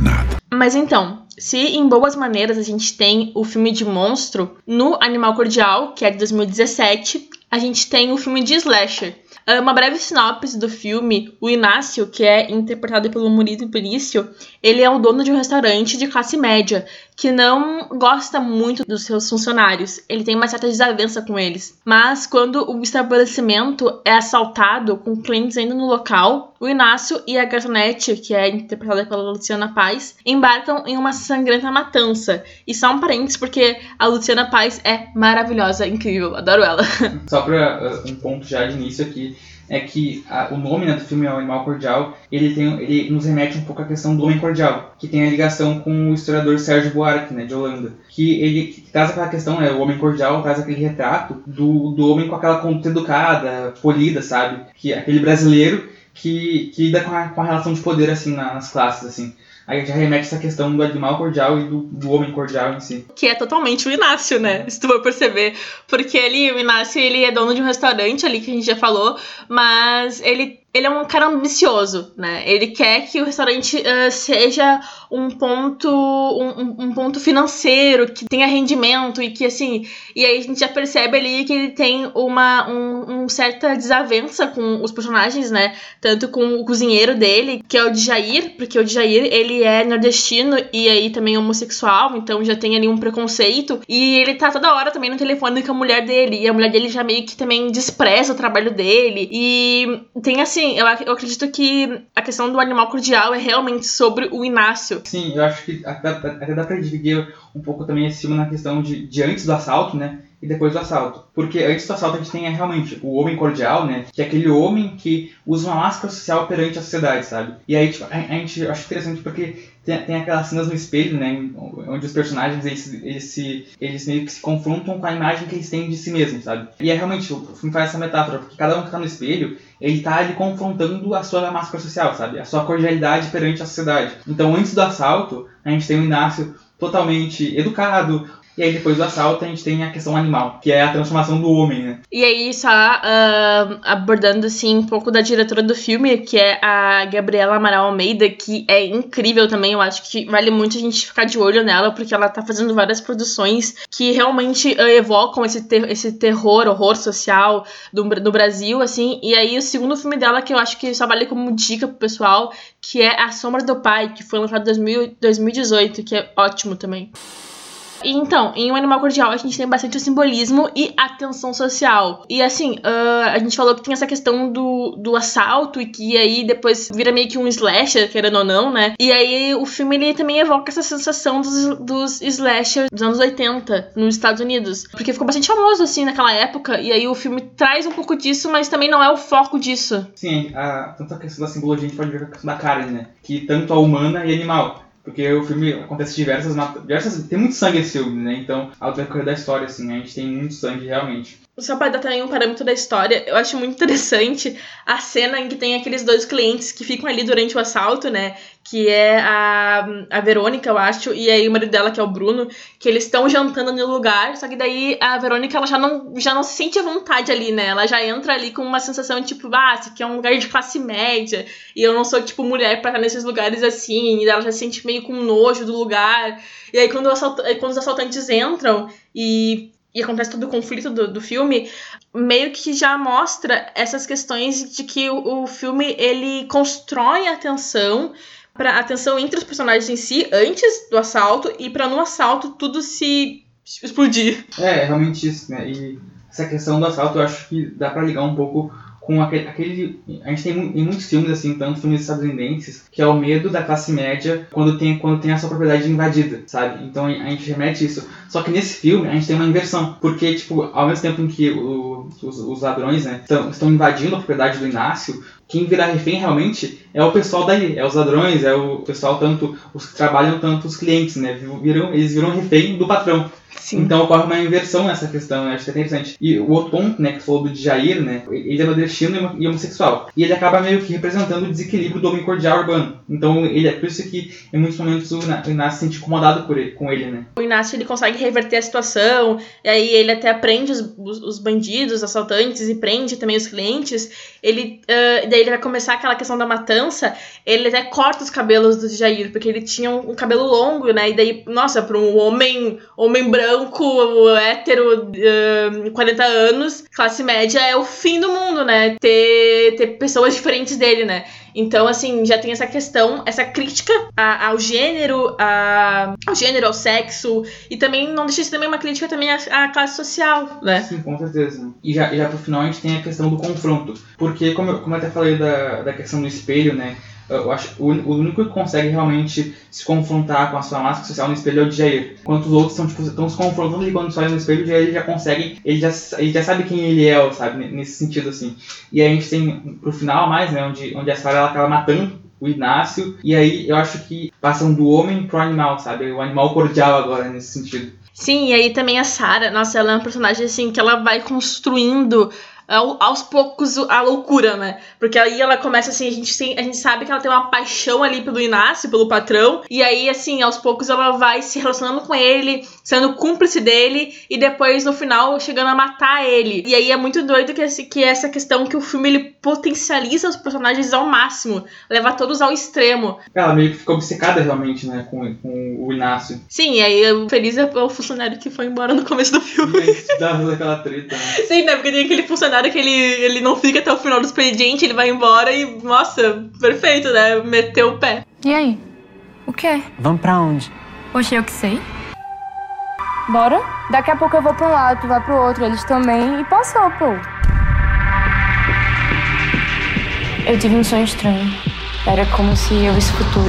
Nada. Mas então, se em Boas Maneiras a gente tem o filme de monstro, no Animal Cordial, que é de 2017, a gente tem o filme de slasher. Ah, Uma breve sinopse do filme: o Inácio, que é interpretado pelo Murilo Benício, ele é o dono de um restaurante de classe média que não gosta muito dos seus funcionários. Ele tem uma certa desavença com eles. Mas quando o estabelecimento é assaltado com clientes ainda no local, o Inácio e a garçonete, que é interpretada pela Luciana Paz, embarcam em uma sangrenta matança. E só um parênteses, porque a Luciana Paz é maravilhosa, incrível, adoro ela. Só pra uh, um ponto já de início aqui, é que a- o nome né, do filme é o Animal Cordial, ele, tem, ele nos remete um pouco à questão do homem cordial, que tem a ligação com o historiador Sérgio Buarque, né, de Holanda, que ele que traz aquela questão, né, o homem cordial traz aquele retrato do, do homem com aquela conduta educada, polida, sabe, que aquele brasileiro que, que lida com a, com a relação de poder, assim, na- nas classes, assim. Aí já remete essa questão do animal cordial e do, do homem cordial em si. que é totalmente o Inácio, né? Se tu for perceber. Porque ele, o Inácio, ele é dono de um restaurante ali que a gente já falou, mas ele, ele é um cara ambicioso, né? Ele quer que o restaurante ah, seja um ponto um, um- ponto financeiro, que tenha rendimento e que assim. E aí a gente já percebe ali que ele tem uma um, um certa desavença com os personagens, né? Tanto com o cozinheiro dele, que é o Djair, porque o Djair, ele é nordestino e aí também homossexual, então já tem ali um preconceito. E ele tá toda hora também no telefone com a mulher dele, e a mulher dele já meio que também despreza o trabalho dele. E tem assim, eu, ac- eu acredito que a questão do animal cordial é realmente sobre o Inácio. Sim, eu acho que até, até dá pra dividir um pouco também esse filme na questão de, de antes do assalto, né? E depois do assalto. Porque antes do assalto a gente tem é, realmente o homem cordial, né? Que é aquele homem que usa uma máscara social perante a sociedade, sabe? E aí, tipo, a, a gente acho interessante porque tem, tem aquelas cenas no espelho, né? Onde os personagens eles, eles, eles meio que se confrontam com a imagem que eles têm de si mesmos, sabe? E é realmente, o filme faz essa metáfora, porque cada um que tá no espelho, ele tá ali confrontando a sua máscara social, sabe? A sua cordialidade perante a sociedade. Então, antes do assalto, a gente tem o Inácio totalmente educado. E aí, depois do assalto, a gente tem a questão animal, que é a transformação do homem, né? E aí, só ah, abordando assim um pouco da diretora do filme, que é a Gabriela Amaral Almeida, que é incrível também. Eu acho que vale muito a gente ficar de olho nela, porque ela tá fazendo várias produções que realmente ah, evocam esse, ter- esse terror, horror social do, do Brasil, assim. E aí, o segundo filme dela, que eu acho que só vale como dica pro pessoal, que é A Sombra do Pai, que foi lançado em 2000 2018, que é ótimo também. Então, em O Animal Cordial a gente tem bastante o simbolismo e a tensão social. E assim, ah, a gente falou que tem essa questão do, do assalto e que aí depois vira meio que um slasher, querendo ou não, né? E aí o filme ele também evoca essa sensação dos, dos slashers dos anos 80 nos Estados Unidos. Porque ficou bastante famoso assim naquela época. E aí o filme traz um pouco disso, mas também não é o foco disso. Sim, a, tanto a questão da simbologia a gente pode ver a questão da carne, né? Que tanto a humana e animal. Porque o filme acontece diversas, diversas. Tem muito sangue esse filme, né? Então, ao decorrer da história, assim, a gente tem muito sangue realmente. Só para dar também um parâmetro da história, eu acho muito interessante a cena em que tem aqueles dois clientes que ficam ali durante o assalto, né? Que é a, a Verônica, eu acho, e aí o marido dela, que é o Bruno, que eles estão jantando no lugar, só que daí a Verônica ela já não, já não se sente à vontade ali, né? Ela já entra ali com uma sensação de tipo, ah, isso aqui é um lugar de classe média, e eu não sou, tipo, mulher pra estar nesses lugares assim, e ela já se sente meio com nojo do lugar. E aí quando, quando os assaltantes entram e e acontece todo o conflito do, do filme, meio que já mostra essas questões de que o, o filme ele constrói a tensão para a tensão entre os personagens em si antes do assalto e para no assalto tudo se explodir. É, é realmente isso, né? E essa questão do assalto eu acho que dá pra ligar um pouco com aquele. aquele a gente tem, em muitos filmes, assim, tanto filmes estadunidenses, que é o medo da classe média quando tem, quando tem a sua propriedade invadida, sabe? Então a gente remete isso. Só que nesse filme a gente tem uma inversão, porque, tipo, ao mesmo tempo em que o- os, os ladrões, né, estão, estão invadindo a propriedade do Inácio, quem vira refém realmente é o pessoal daí, é os ladrões, é o pessoal, tanto os que trabalham, tanto os clientes, né? Viram, eles viram refém do patrão. Sim. Então ocorre uma inversão nessa questão, né? acho que é interessante. E o outro ponto, né, que tu falou do Jair, né, ele é nordestino e homo- homossexual. E ele acaba meio que representando o desequilíbrio do homem cordial urbano. Então, ele é por isso que em muitos momentos o Inácio se sente incomodado por ele- com ele, né? O Inácio ele consegue reverter a situação, e aí ele até prende os, os, os bandidos, os assaltantes, e prende também os clientes. Ele, ah, daí ele vai começar aquela questão da matança, ele até corta os cabelos do Jair, porque ele tinha um, um cabelo longo, né? E daí, nossa, para um homem, homem branco, hétero, ah, 40 anos, classe média, é o fim do mundo, né? Ter, ter pessoas diferentes dele, né? Então, assim, já tem essa questão, essa crítica ao gênero, ao gênero, ao sexo, e também não deixa de ser também uma crítica também à, à classe social, né? Sim, com certeza. E já, já pro final a gente tem a questão do confronto. Porque, como eu, como eu até falei da, da questão do espelho, né? Eu acho o, único que consegue realmente se confrontar com a sua máscara social no espelho é o Jair. Enquanto os outros estão tipo, estão se confrontando ali quando olha no espelho, o Jair já consegue, ele já, ele já sabe quem ele é, sabe? Nesse sentido, assim. E aí a gente tem pro final mais, né? Onde, onde a Sarah ela acaba matando o Inácio. E aí eu acho que passam do homem pro animal, sabe? O animal cordial agora nesse sentido. Sim, e aí também a Sarah, nossa, ela é uma personagem assim que ela vai construindo aos poucos a loucura, né? Porque aí ela começa assim, a gente, tem- a gente sabe que ela tem uma paixão ali pelo Inácio, pelo patrão, e aí assim, aos poucos ela vai se relacionando com ele, sendo cúmplice dele, e depois no final chegando a matar ele. E aí é muito doido que, esse, que essa questão que o filme ele potencializa os personagens ao máximo, leva todos ao extremo. Ela meio que fica obcecada realmente, né? Com, com o Inácio. Sim, e aí feliz é o funcionário que foi embora no começo do filme. Toda aquela treta, né? Sim, né? Porque tem aquele funcionário que ele, ele não fica até o final do expediente, ele vai embora e, nossa, perfeito, né? Meteu o pé. E aí? O quê? Vamos pra onde? Oxe, eu que sei. Bora? Daqui a pouco eu vou pra um lado, tu vai pro outro, eles também. E passou, pô. Eu tive um sonho estranho. Era como se eu visse o futuro.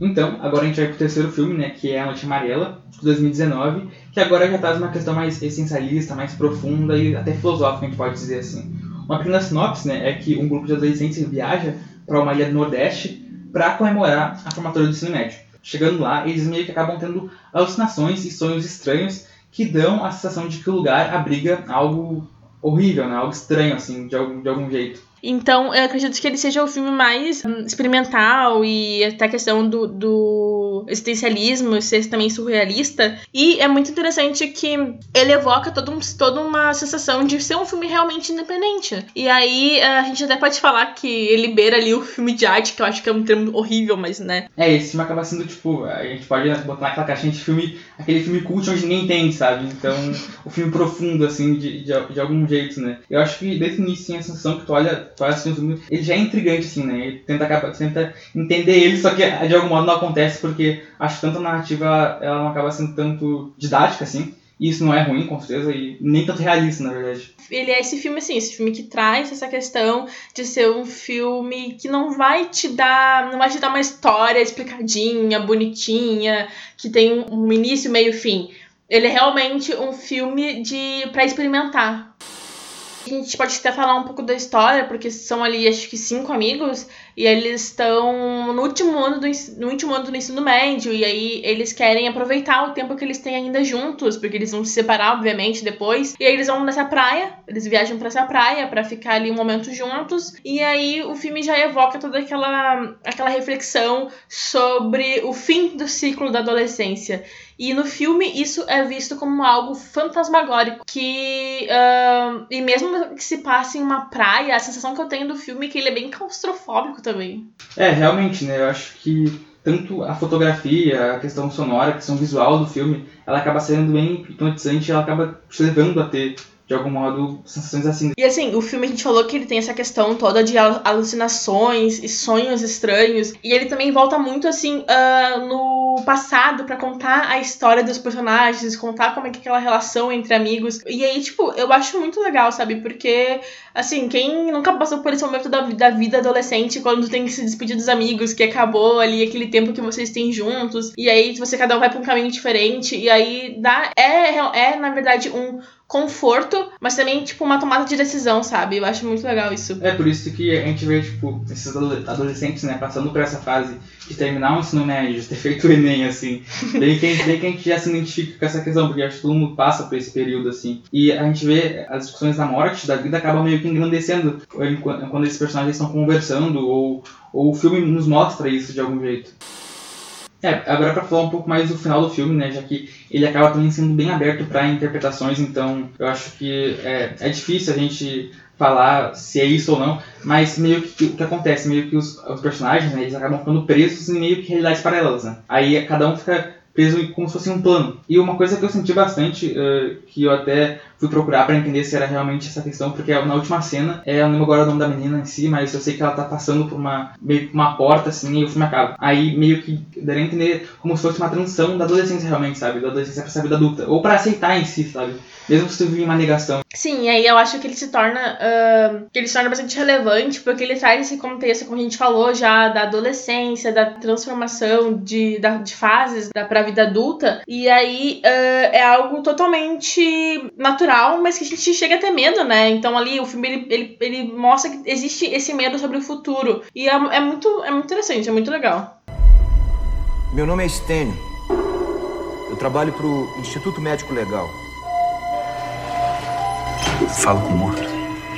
Então, agora a gente vai pro terceiro filme, né? Que é A Noite Amarela, de 2019. Que agora já traz uma questão mais essencialista, mais profunda e até filosófica, a gente pode dizer assim. Uma pequena sinopse, né? É que um grupo de adolescentes viaja para uma ilha do Nordeste para comemorar a formatura do ensino médio. Chegando lá, eles meio que acabam tendo alucinações e sonhos estranhos que dão a sensação de que o lugar abriga algo horrível, né? Algo estranho, assim, de algum, de algum jeito. Então, eu acredito que ele seja o filme mais hum, experimental e até a questão do, do existencialismo ser também surrealista. E é muito interessante que ele evoca todo um, toda uma sensação de ser um filme realmente independente. E aí, a gente até pode falar que ele beira ali o filme de arte, que eu acho que é um termo horrível, mas né. É, esse filme acaba sendo, tipo, a gente pode botar naquela caixinha de filme, aquele filme cult onde ninguém entende, sabe? Então, o filme profundo, assim, de, de, de algum jeito, né? Eu acho que desde o início tem a sensação que tu olha, olha assim, o filme, ele já é intrigante, assim, né? Ele tenta, tenta entender ele, só que de algum modo não acontece, porque acho que tanto a narrativa, ela não acaba sendo tanto didática, assim, e isso não é ruim, com certeza, e nem tanto realista, na verdade. Ele é esse filme, assim, esse filme que traz essa questão de ser um filme que não vai te dar. Não vai te dar uma história explicadinha, bonitinha, que tem um início, meio e fim. Ele é realmente um filme de para experimentar. A gente pode até falar um pouco da história, porque são ali, acho que cinco amigos, e eles estão no último ano do, no último ano do ensino médio, e aí eles querem aproveitar o tempo que eles têm ainda juntos, porque eles vão se separar, obviamente, depois. E aí eles vão nessa praia, eles viajam pra essa praia pra ficar ali um momento juntos, e aí o filme já evoca toda aquela, aquela reflexão sobre o fim do ciclo da adolescência. E no filme isso é visto como algo fantasmagórico. Que. ahn, e mesmo que se passe em uma praia, a sensação que eu tenho do filme é que ele é bem claustrofóbico também. É, realmente, né? Eu acho que tanto a fotografia, a questão sonora, a questão visual do filme, ela acaba sendo bem hipnotizante ela acaba te levando a ter, de algum modo, sensações assim. E assim, o filme a gente falou que ele tem essa questão toda de al- alucinações e sonhos estranhos. E ele também volta muito assim ah, no passado pra contar a história dos personagens, contar como é que é aquela relação entre amigos. E aí, tipo, eu acho muito legal, sabe? Porque, assim, quem nunca passou por esse momento da, da vida adolescente, quando tem que se despedir dos amigos, que acabou ali aquele tempo que vocês têm juntos, e aí você cada um vai pra um caminho diferente, e aí dá. É, é na verdade, um conforto, mas também, tipo, uma tomada de decisão, sabe? Eu acho muito legal isso. É por isso que a gente vê, tipo, esses adolescentes, né, passando por essa fase de terminar o ensino médio, de ter feito o Enem, assim. Bem que, bem que a gente já se identifica com essa questão, porque acho que todo mundo passa por esse período, assim. E a gente vê as discussões da morte, da vida, acabam meio que engrandecendo quando esses personagens estão conversando, ou, ou o filme nos mostra isso de algum jeito. É, agora para falar um pouco mais do final do filme, né, já que ele acaba também sendo bem aberto para interpretações, então eu acho que é, é difícil a gente falar se é isso ou não, mas meio que o que acontece, meio que os, os personagens, né, eles acabam ficando presos em meio que realidades paralelas, né? Aí cada um fica preso como se fosse um plano. E uma coisa que eu senti bastante, uh, que eu até fui procurar para entender se era realmente essa questão, porque na última cena, é, eu não lembro agora o nome da menina em si, mas eu sei que ela tá passando por uma, meio uma porta assim e o filme acaba. Aí meio que daria a entender como se fosse uma transição da adolescência realmente, sabe? Da adolescência pra essa vida adulta. Ou para aceitar em si, sabe? Mesmo se tu vive uma negação. Sim, e aí eu acho que ele se torna. Uh, que ele se torna bastante relevante, porque ele traz esse contexto, como a gente falou já, da adolescência, da transformação de, da, de fases da, pra vida adulta. E aí uh, é algo totalmente natural, mas que a gente chega a ter medo, né? Então ali o filme ele, ele, ele mostra que existe esse medo sobre o futuro. E é, é, muito, é muito interessante, é muito legal. Meu nome é Stênio. Eu trabalho pro Instituto Médico Legal. Fala com o morto.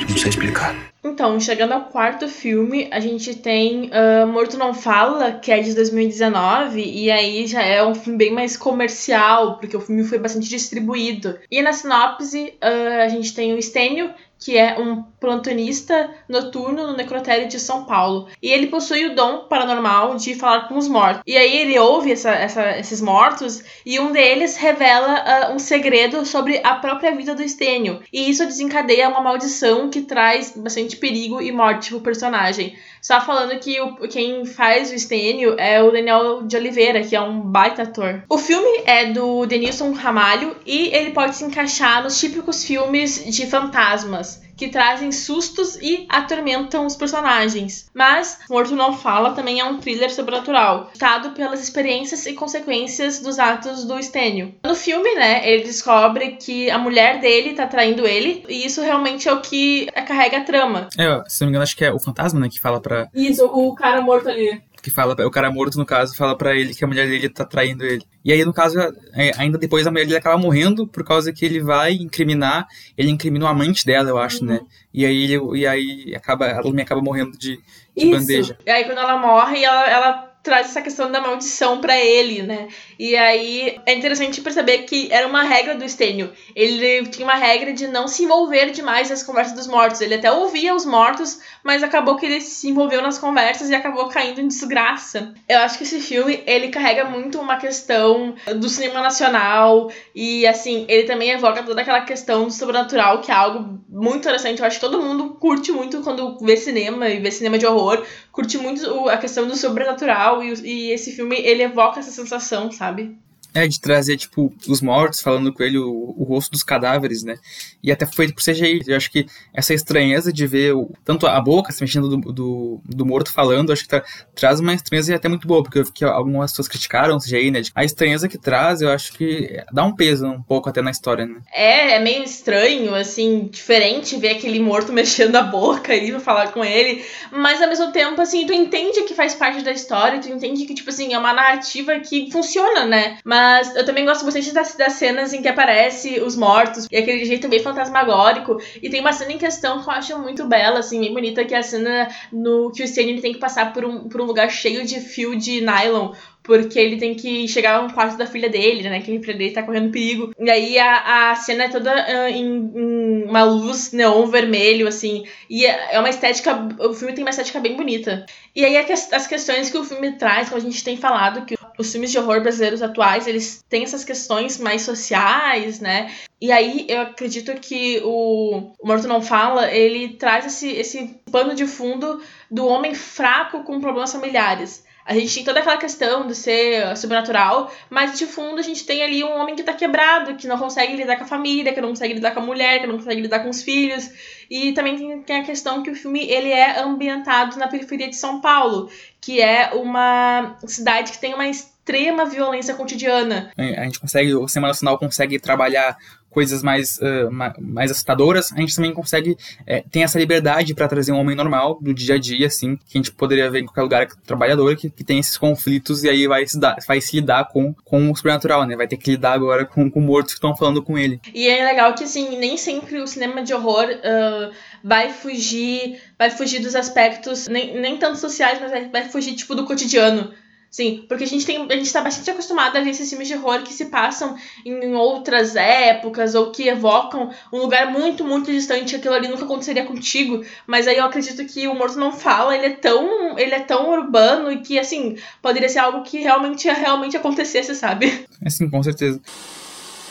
Não sei explicar. Então, chegando ao quarto filme, a gente tem uh, Morto Não Fala, que é de 2019, e aí já é um filme bem mais comercial, porque o filme foi bastante distribuído. E na sinopse, uh, a gente tem o Stênio, que é um plantonista noturno no necrotério de São Paulo. E ele possui o dom paranormal de falar com os mortos. E aí ele ouve essa, essa, esses mortos e um deles revela uh, um segredo sobre a própria vida do Estênio. E isso desencadeia uma maldição que traz bastante perigo e morte pro personagem. Só falando que o, quem faz o Estênio é o Daniel de Oliveira, que é um baita ator. O filme é do Denilson Ramalho e ele pode se encaixar nos típicos filmes de fantasmas que trazem sustos e atormentam os personagens. Mas Morto Não Fala também é um thriller sobrenatural, ditado pelas experiências e consequências dos atos do Stênio. No filme, né, ele descobre que a mulher dele tá traindo ele, e isso realmente é o que carrega a trama. É, se não me engano, acho que é o fantasma, né, que fala pra. Isso, o cara morto ali que fala, o cara morto, no caso, fala para ele que a mulher dele tá traindo ele. E aí, no caso, é, ainda depois a mulher dele acaba morrendo por causa que ele vai incriminar, ele incrimina o amante dela, eu acho, né? uhum. né? E aí, ele, e aí acaba, ela me acaba morrendo de, de bandeja. E aí, quando ela morre, ela, ela traz essa questão da maldição para ele, né? E aí é interessante perceber que era uma regra do Stênio. Ele tinha uma regra de não se envolver demais nas conversas dos mortos. Ele até ouvia os mortos, mas acabou que ele se envolveu nas conversas e acabou caindo em desgraça. Eu acho que esse filme, ele carrega muito uma questão do cinema nacional e assim, ele também evoca toda aquela questão do sobrenatural, que é algo muito interessante. Eu acho que todo mundo curte muito quando vê cinema e vê cinema de horror, curte muito a questão do sobrenatural e, e esse filme ele evoca essa sensação, sabe? É, de trazer, tipo, os mortos falando com ele, o, o, rosto dos cadáveres, né? E até foi por CGI. Eu acho que essa estranheza de ver o, tanto a boca se mexendo do, do, do morto falando, acho que traz uma estranheza até muito boa, porque eu vi que algumas pessoas criticaram o CGI, né? A estranheza que traz, eu acho que dá um peso um pouco até na história, né? É, é meio estranho, assim, diferente ver aquele morto mexendo a boca e falar com ele, mas ao mesmo tempo, assim, tu entende que faz parte da história, tu entende que, tipo assim, é uma narrativa que funciona, né? Mas mas eu também gosto bastante das, das cenas em que aparece os mortos, e aquele jeito bem fantasmagórico. E tem uma cena em questão que eu acho muito bela, assim, bem bonita, que é a cena no que o Stanley tem que passar por um, por um lugar cheio de fio de nylon porque ele tem que chegar no quarto da filha dele, né? Que a filha dele tá correndo perigo. E aí a, a cena é toda uh, em, em, uma luz neon vermelho, assim. E é, é uma estética. O filme tem uma estética bem bonita. E aí as questões que o filme traz, como a gente tem falado, que os filmes de horror brasileiros atuais, eles têm essas questões mais sociais, né? E aí eu acredito que o, o Morto Não Fala, ele traz esse, esse pano de fundo do homem fraco com problemas familiares. A gente tem toda aquela questão de ser sobrenatural, mas de fundo a gente tem ali um homem que tá quebrado, que não consegue lidar com a família, que não consegue lidar com a mulher, que não consegue lidar com os filhos. E também tem, a questão que o filme ele é ambientado na periferia de São Paulo, que é uma cidade que tem uma extrema violência cotidiana. A gente consegue, o Cinema Nacional consegue trabalhar coisas mais, uh, mais assustadoras, a gente também consegue é, tem essa liberdade para trazer um homem normal do dia a dia, assim, que a gente poderia ver em qualquer lugar trabalhador que, que tem esses conflitos e aí vai se, dar, vai se lidar com, com o sobrenatural, né? Vai ter que lidar agora com, com mortos que estão falando com ele. E é legal que, assim, nem sempre o cinema de horror uh, vai fugir vai fugir dos aspectos, nem, nem tanto sociais, mas vai, vai fugir, tipo, do cotidiano. Sim, porque a gente tem. A gente tá bastante acostumado a ver esses filmes de horror que se passam em outras épocas ou que evocam um lugar muito, muito distante. Aquilo ali nunca aconteceria contigo. Mas aí eu acredito que o Morto Não Fala, ele é tão. ele é tão urbano e que, assim, poderia ser algo que realmente, realmente acontecesse, sabe? É sim, com certeza.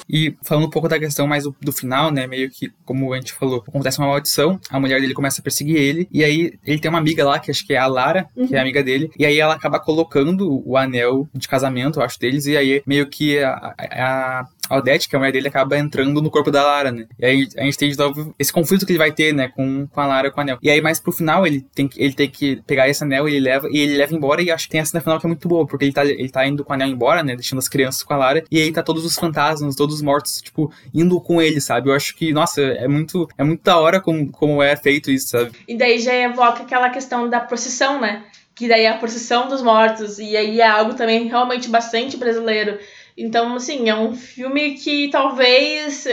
E falando um pouco da questão mais do, do, final, né? Meio que, como a gente falou, acontece uma maldição, a mulher dele começa a perseguir ele, e aí ele tem uma amiga lá, que acho que é a Lara, uhum. que é amiga dele, e aí ela acaba colocando o anel de casamento, eu acho, deles, e aí meio que a, a, a Odette, que é a mulher dele, acaba entrando no corpo da Lara, né? E aí a gente tem de novo esse conflito que ele vai ter, né, com, com a Lara com o anel. E aí, mais pro final, ele tem, ele tem que pegar esse anel e ele leva, e ele leva embora, e acho que tem a cena final que é muito boa, porque ele tá, ele tá indo com o anel embora, né, deixando as crianças com a Lara, e aí tá todos os fantasmas, todos os mortos, tipo, indo com ele, sabe? Eu acho que, nossa, é muito, é muito da hora como, como é feito isso, sabe? E daí já evoca aquela questão da procissão, né? Que daí é a procissão dos mortos, e aí é algo também realmente bastante brasileiro então, assim, é um filme que talvez,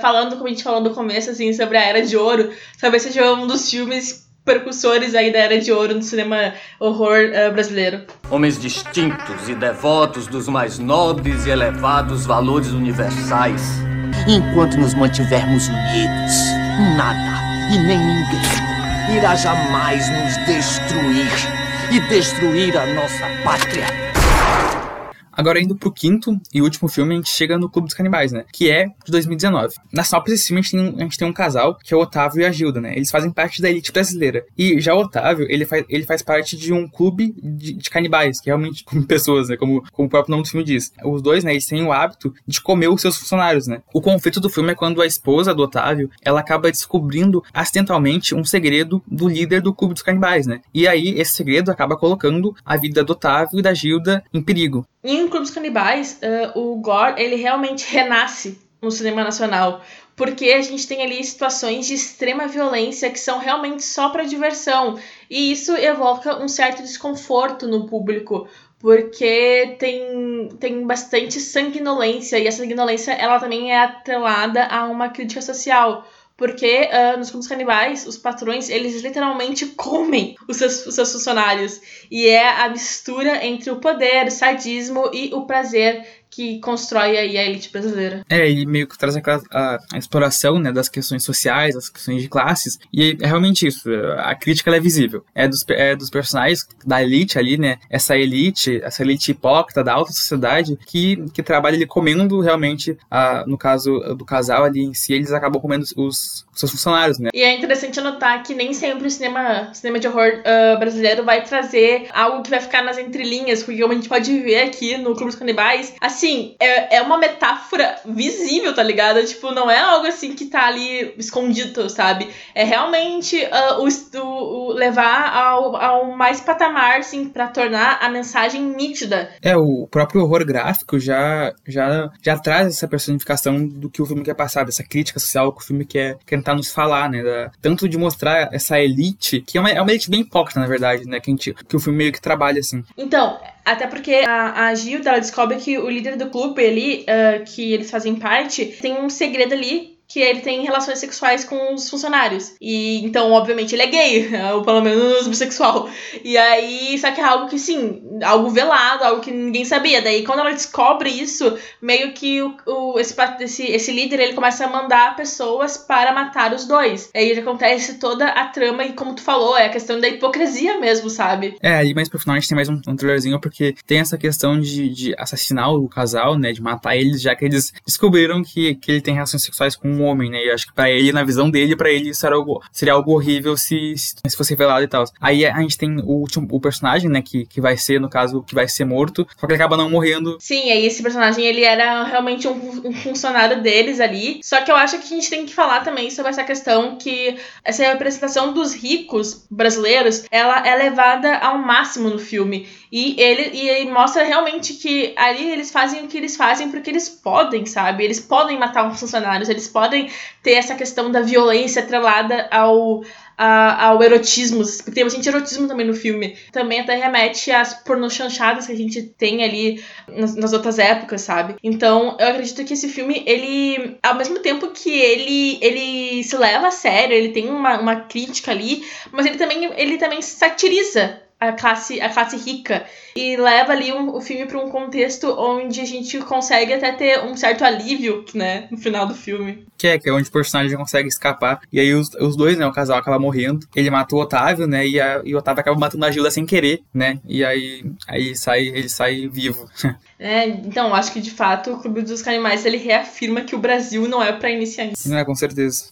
falando como a gente falou no começo, assim, sobre a Era de Ouro, talvez seja um dos filmes precursores aí da Era de Ouro no cinema horror uh, brasileiro. Homens distintos e devotos dos mais nobres e elevados valores universais. Enquanto nos mantivermos unidos, nada e nem ninguém irá jamais nos destruir e destruir a nossa pátria. Agora, indo pro quinto e último filme, a gente chega no Clube dos Canibais, né? Que é de 2019. Na sinopse desse filme, a gente, tem, a gente tem um casal, que é o Otávio e a Gilda, né? Eles fazem parte da elite brasileira. E já o Otávio, ele faz, ele faz parte de um clube de, de canibais, que é realmente como pessoas, né? Como, como o próprio nome do filme diz. Os dois, né? Eles têm o hábito de comer os seus funcionários, né? O conflito do filme é quando a esposa do Otávio, ela acaba descobrindo acidentalmente um segredo do líder do Clube dos Canibais, né? E aí, esse segredo acaba colocando a vida do Otávio e da Gilda em perigo. Clubes Canibais, uh, o gore, ele realmente renasce no cinema nacional. Porque a gente tem ali situações de extrema violência que são realmente só para diversão. E isso evoca um certo desconforto no público. Porque tem, tem bastante sanguinolência. E essa sanguinolência, ela também é atrelada a uma crítica social porque uh, nos clubes canibais, os patrões, eles literalmente comem os seus, os seus funcionários. E é a mistura entre o poder, o sadismo e o prazer que constrói aí a elite brasileira. É, e meio que traz aquela, a, a, exploração né, das questões sociais, das questões de classes, e é realmente isso, a crítica é visível. É dos, é dos personagens da elite ali, né, essa elite, essa elite hipócrita da alta sociedade que, que trabalha ali comendo realmente, a, no caso do casal ali em si, eles acabam comendo os, seus funcionários, né. E é interessante notar que nem sempre o cinema, cinema de horror uh, brasileiro vai trazer algo que vai ficar nas entrelinhas, porque como a gente pode ver aqui no Clube dos Canibais, assim, é, é uma metáfora visível, tá ligado? Tipo, não é algo assim que tá ali escondido, sabe? É realmente uh, o, o, levar ao, ao mais patamar, assim, pra tornar a mensagem nítida. É, o próprio horror gráfico já, já, já traz essa personificação do que o filme quer passar, dessa crítica social que o filme quer, quer tentar nos falar, né? Da, tanto de mostrar essa elite, que é uma, é uma elite bem hipócrita, na verdade, né? Que, a gente, que o filme meio que trabalha, assim. Então, até porque a, a Gilda, ela descobre que o líder do clube ali, uh, que eles fazem parte, tem um segredo ali que ele tem relações sexuais com os funcionários. E então, obviamente, ele é gay, ou pelo menos bissexual. E aí, só que é algo que, sim, algo velado, algo que ninguém sabia. Daí, quando ela descobre isso, meio que o, o esse, esse, esse líder ele começa a mandar pessoas para matar os dois. Aí acontece toda a trama, e como tu falou, é a questão da hipocrisia mesmo, sabe? É, aí mais pro final a gente tem mais um, um trailerzinho, porque tem essa questão de, de assassinar o casal, né? De matar eles, já que eles descobriram que, que ele tem relações sexuais com um homem, né? E acho que pra ele, na visão dele, para ele isso era algo, seria algo horrível se, se fosse revelado e tal. Aí a gente tem o último o personagem, né? Que, que vai ser, no no caso, que vai ser morto, só que ele acaba não morrendo. Sim, aí esse personagem ele era realmente um, um, funcionário deles ali. Só que eu acho que a gente tem que falar também sobre essa questão que essa representação dos ricos brasileiros, ela é levada ao máximo no filme. E ele, e ele mostra realmente que ali eles fazem o que eles fazem porque eles podem, sabe? Eles podem matar os funcionários, eles podem ter essa questão da violência atrelada ao, a, ao erotismo, porque tem bastante erotismo também no filme. Também até remete às pornochanchadas que a gente tem ali nas, nas, outras épocas, sabe? Então, eu acredito que esse filme, ele, ao mesmo tempo que ele, ele se leva a sério, ele tem uma, uma crítica ali, mas ele também, ele também satiriza a classe, a classe rica e leva ali um, o filme para um contexto onde a gente consegue até ter um certo alívio, né, no final do filme. Que é, que é onde o personagem consegue escapar. E aí os, os dois, né, o casal acaba morrendo. Ele mata o Otávio, né, e, a, e o Otávio acaba matando a Gilda sem querer, né, e aí, aí sai, ele sai vivo. É, então, acho que de fato o Clube dos Animais ele reafirma que o Brasil não é para iniciantes. Não é, com certeza.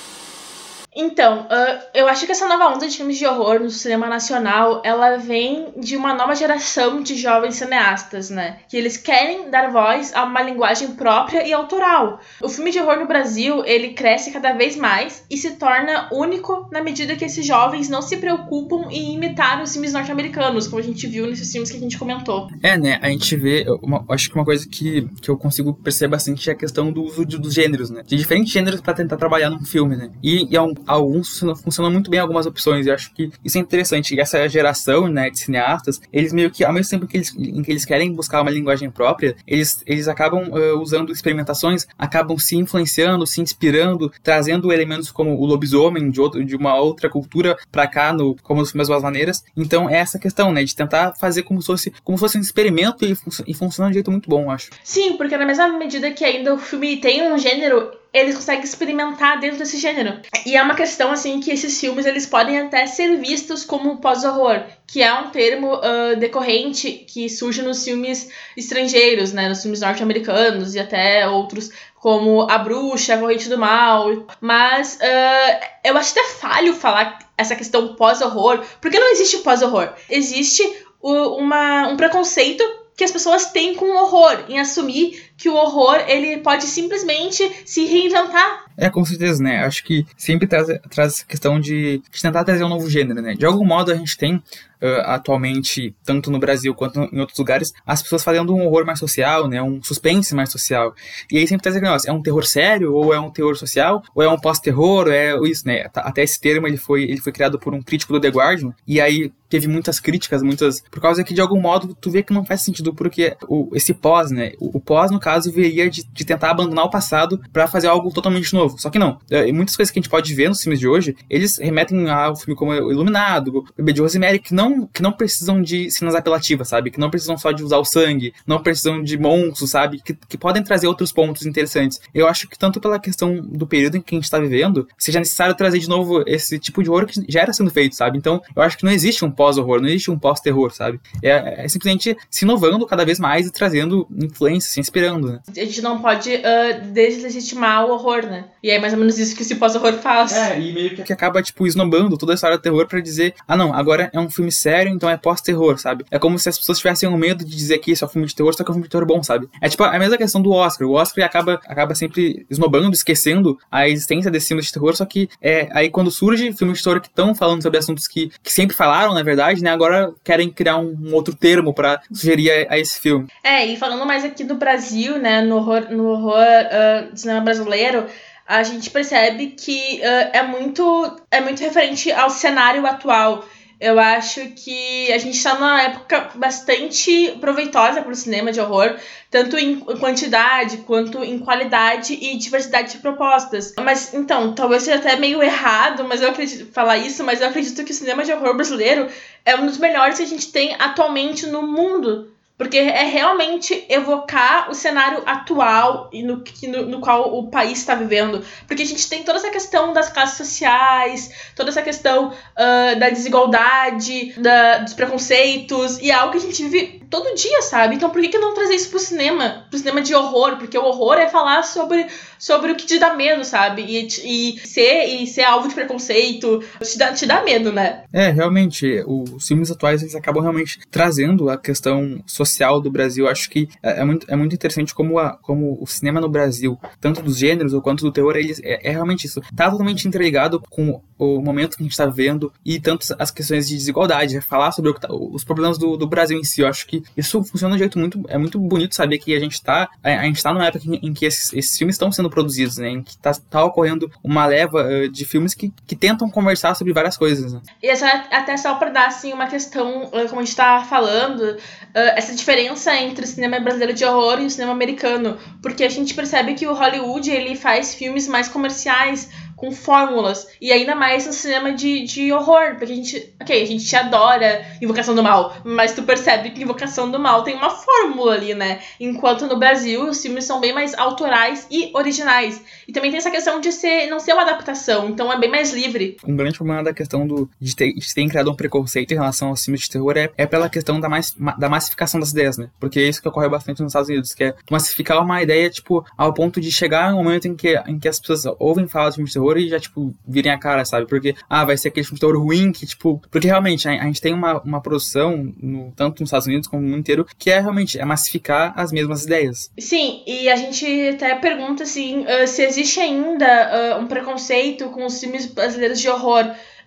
Então, uh, eu acho que essa nova onda de filmes de horror no cinema nacional, ela vem de uma nova geração de jovens cineastas, né? Que eles querem dar voz a uma linguagem própria e autoral. O filme de horror no Brasil, ele cresce cada vez mais e se torna único na medida que esses jovens não se preocupam em imitar os filmes norte-americanos, como a gente viu nesses filmes que a gente comentou. É, né? A gente vê, uma, acho que uma coisa que, que eu consigo perceber bastante é a questão do uso de, dos gêneros, né? De diferentes gêneros para tentar trabalhar num filme, né? E, e é um, alguns funcionam muito bem algumas opções. E eu acho que isso é interessante. E essa geração, né, de cineastas, eles meio que, ao mesmo tempo que eles, em que eles querem buscar uma linguagem própria, eles, eles acabam uh, usando experimentações, acabam se influenciando, se inspirando, trazendo elementos como o lobisomem de, outro, de uma outra cultura para cá, no, como as mesmas maneiras. Então é essa questão, né, de tentar fazer como se fosse, como se fosse um experimento e, fun e funciona de um jeito muito bom, eu acho. Sim, porque na mesma medida que ainda o filme tem um gênero, eles conseguem experimentar dentro desse gênero. E é uma questão, assim, que esses filmes, eles podem até ser vistos como pós-horror, que é um termo uh, decorrente que surge nos filmes estrangeiros, né, nos filmes norte-americanos e até outros, como A Bruxa, A Corrente do Mal. Mas uh, eu acho até falho falar essa questão pós-horror, porque não existe pós-horror. Existe uma, um preconceito que as pessoas têm com o horror, em assumir que o horror ele pode simplesmente se reinventar. É, com certeza, né? Acho que sempre traz, traz essa questão de, de tentar trazer um novo gênero, né? De algum modo a gente tem Uh, atualmente, tanto no Brasil quanto em outros lugares, as pessoas fazendo um horror mais social, né, um suspense mais social. E aí sempre aquele negócio, é um terror sério, ou é um terror social, ou é um pós-terror, é isso, né, até esse termo ele foi, ele foi criado por um crítico do The Guardian, e aí teve muitas críticas, muitas, por causa que de algum modo tu vê que não faz sentido, porque o, esse pós, né, o, o pós, no caso, viria de, de tentar abandonar o passado para fazer algo totalmente novo, só que não, é, muitas coisas que a gente pode ver nos filmes de hoje, eles remetem ao filme como Iluminado, Bebê de Rosemary, que não que não precisam de cenas apelativas, sabe? Que não precisam só de usar o sangue, não precisam de monstros, sabe? Que, que podem trazer outros pontos interessantes. Eu acho que tanto pela questão do período em que a gente tá vivendo, seja necessário trazer de novo esse tipo de horror que já era sendo feito, sabe? Então, eu acho que não existe um pós-horror, não existe um pós-terror, sabe? É, é, simplesmente se inovando cada vez mais e trazendo influência, se inspirando, né? A gente não pode uh, deslegitimar o horror, né? E é mais ou menos isso que esse pós-horror faz. É, e meio que, que acaba, tipo, esnobando toda a história do terror para dizer, ah não, agora é um filme sério, então é pós-terror, sabe? É como se as pessoas tivessem um medo de dizer que isso é um filme de terror, só que é um filme de terror bom, sabe? É tipo a mesma questão do Oscar. O Oscar acaba, acaba sempre esnobando, esquecendo a existência desse filme de terror, só que é aí quando surge filmes de terror que estão falando sobre assuntos que, que sempre falaram, na verdade, né? Agora querem criar um, um outro termo para sugerir a, a, esse filme. É, e falando mais aqui do Brasil, né? No horror, no horror uh, do cinema brasileiro, a gente percebe que uh, é muito é muito referente ao cenário atual. Eu acho que a gente está numa época bastante proveitosa para o cinema de horror, tanto em quantidade quanto em qualidade e diversidade de propostas. Mas então, talvez seja até meio errado, mas eu acredito falar isso, mas eu acredito que o cinema de horror brasileiro é um dos melhores que a gente tem atualmente no mundo Porque é realmente evocar o cenário atual e no, no, no qual o país está vivendo. Porque a gente tem toda essa questão das classes sociais, toda essa questão uh, da desigualdade, da, dos preconceitos, e é algo que a gente vive todo dia, sabe? Então por que, que não trazer isso pro cinema? Pro cinema de horror? Porque o horror é falar sobre, sobre o que te dá medo, sabe? E, e, ser, e ser alvo de preconceito te dá, te dá medo, né? É, realmente, os filmes atuais eles acabam realmente trazendo a questão social do Brasil. Acho que é, é muito, é muito interessante como, a, como o cinema no Brasil, tanto dos gêneros quanto do terror, eles, é, é realmente isso. Tá totalmente interligado com o momento que a gente está vendo e tanto as questões de desigualdade, é falar sobre tá, os problemas do, do Brasil em si. Eu acho que isso funciona de um jeito muito. É muito bonito saber que a gente está a, a gente tá numa época em, em que esses, esses, filmes estão sendo produzidos, né? Em que está tá ocorrendo uma leva uh, de filmes que, que tentam conversar sobre várias coisas. Né? E essa, até só para dar assim, uma questão, como a gente está falando, uh, essa diferença entre o cinema brasileiro de horror e o cinema americano. Porque a gente percebe que o Hollywood ele faz filmes mais comerciais com fórmulas. E ainda mais no cinema de, de horror. Porque a gente. Ok, a gente te adora Invocação do Mal. Mas tu percebe que Invocação do Mal tem uma fórmula ali, né? Enquanto no Brasil os filmes são bem mais autorais e originais. E também tem essa questão de ser não ser uma adaptação. Então é bem mais livre. Um grande problema da questão do, de, ter, de terem criado um preconceito em relação aos filmes de terror é, é pela questão da, mais, da massificação das ideias, né? Porque é isso que ocorre bastante nos Estados Unidos, que é massificar uma ideia, tipo, ao ponto de chegar um momento em que, em que as pessoas ouvem falar de filmes de terror terror e já, tipo, virem a cara, sabe? Porque, ah, vai ser aquele filme de terror ruim que, tipo. Porque realmente a, a gente tem uma, uma produção, no, tanto nos Estados Unidos como no mundo inteiro, que é realmente é massificar as mesmas ideias. Sim, e a gente até pergunta assim, uh, se existe ainda uh, um preconceito com os filmes brasileiros de horror.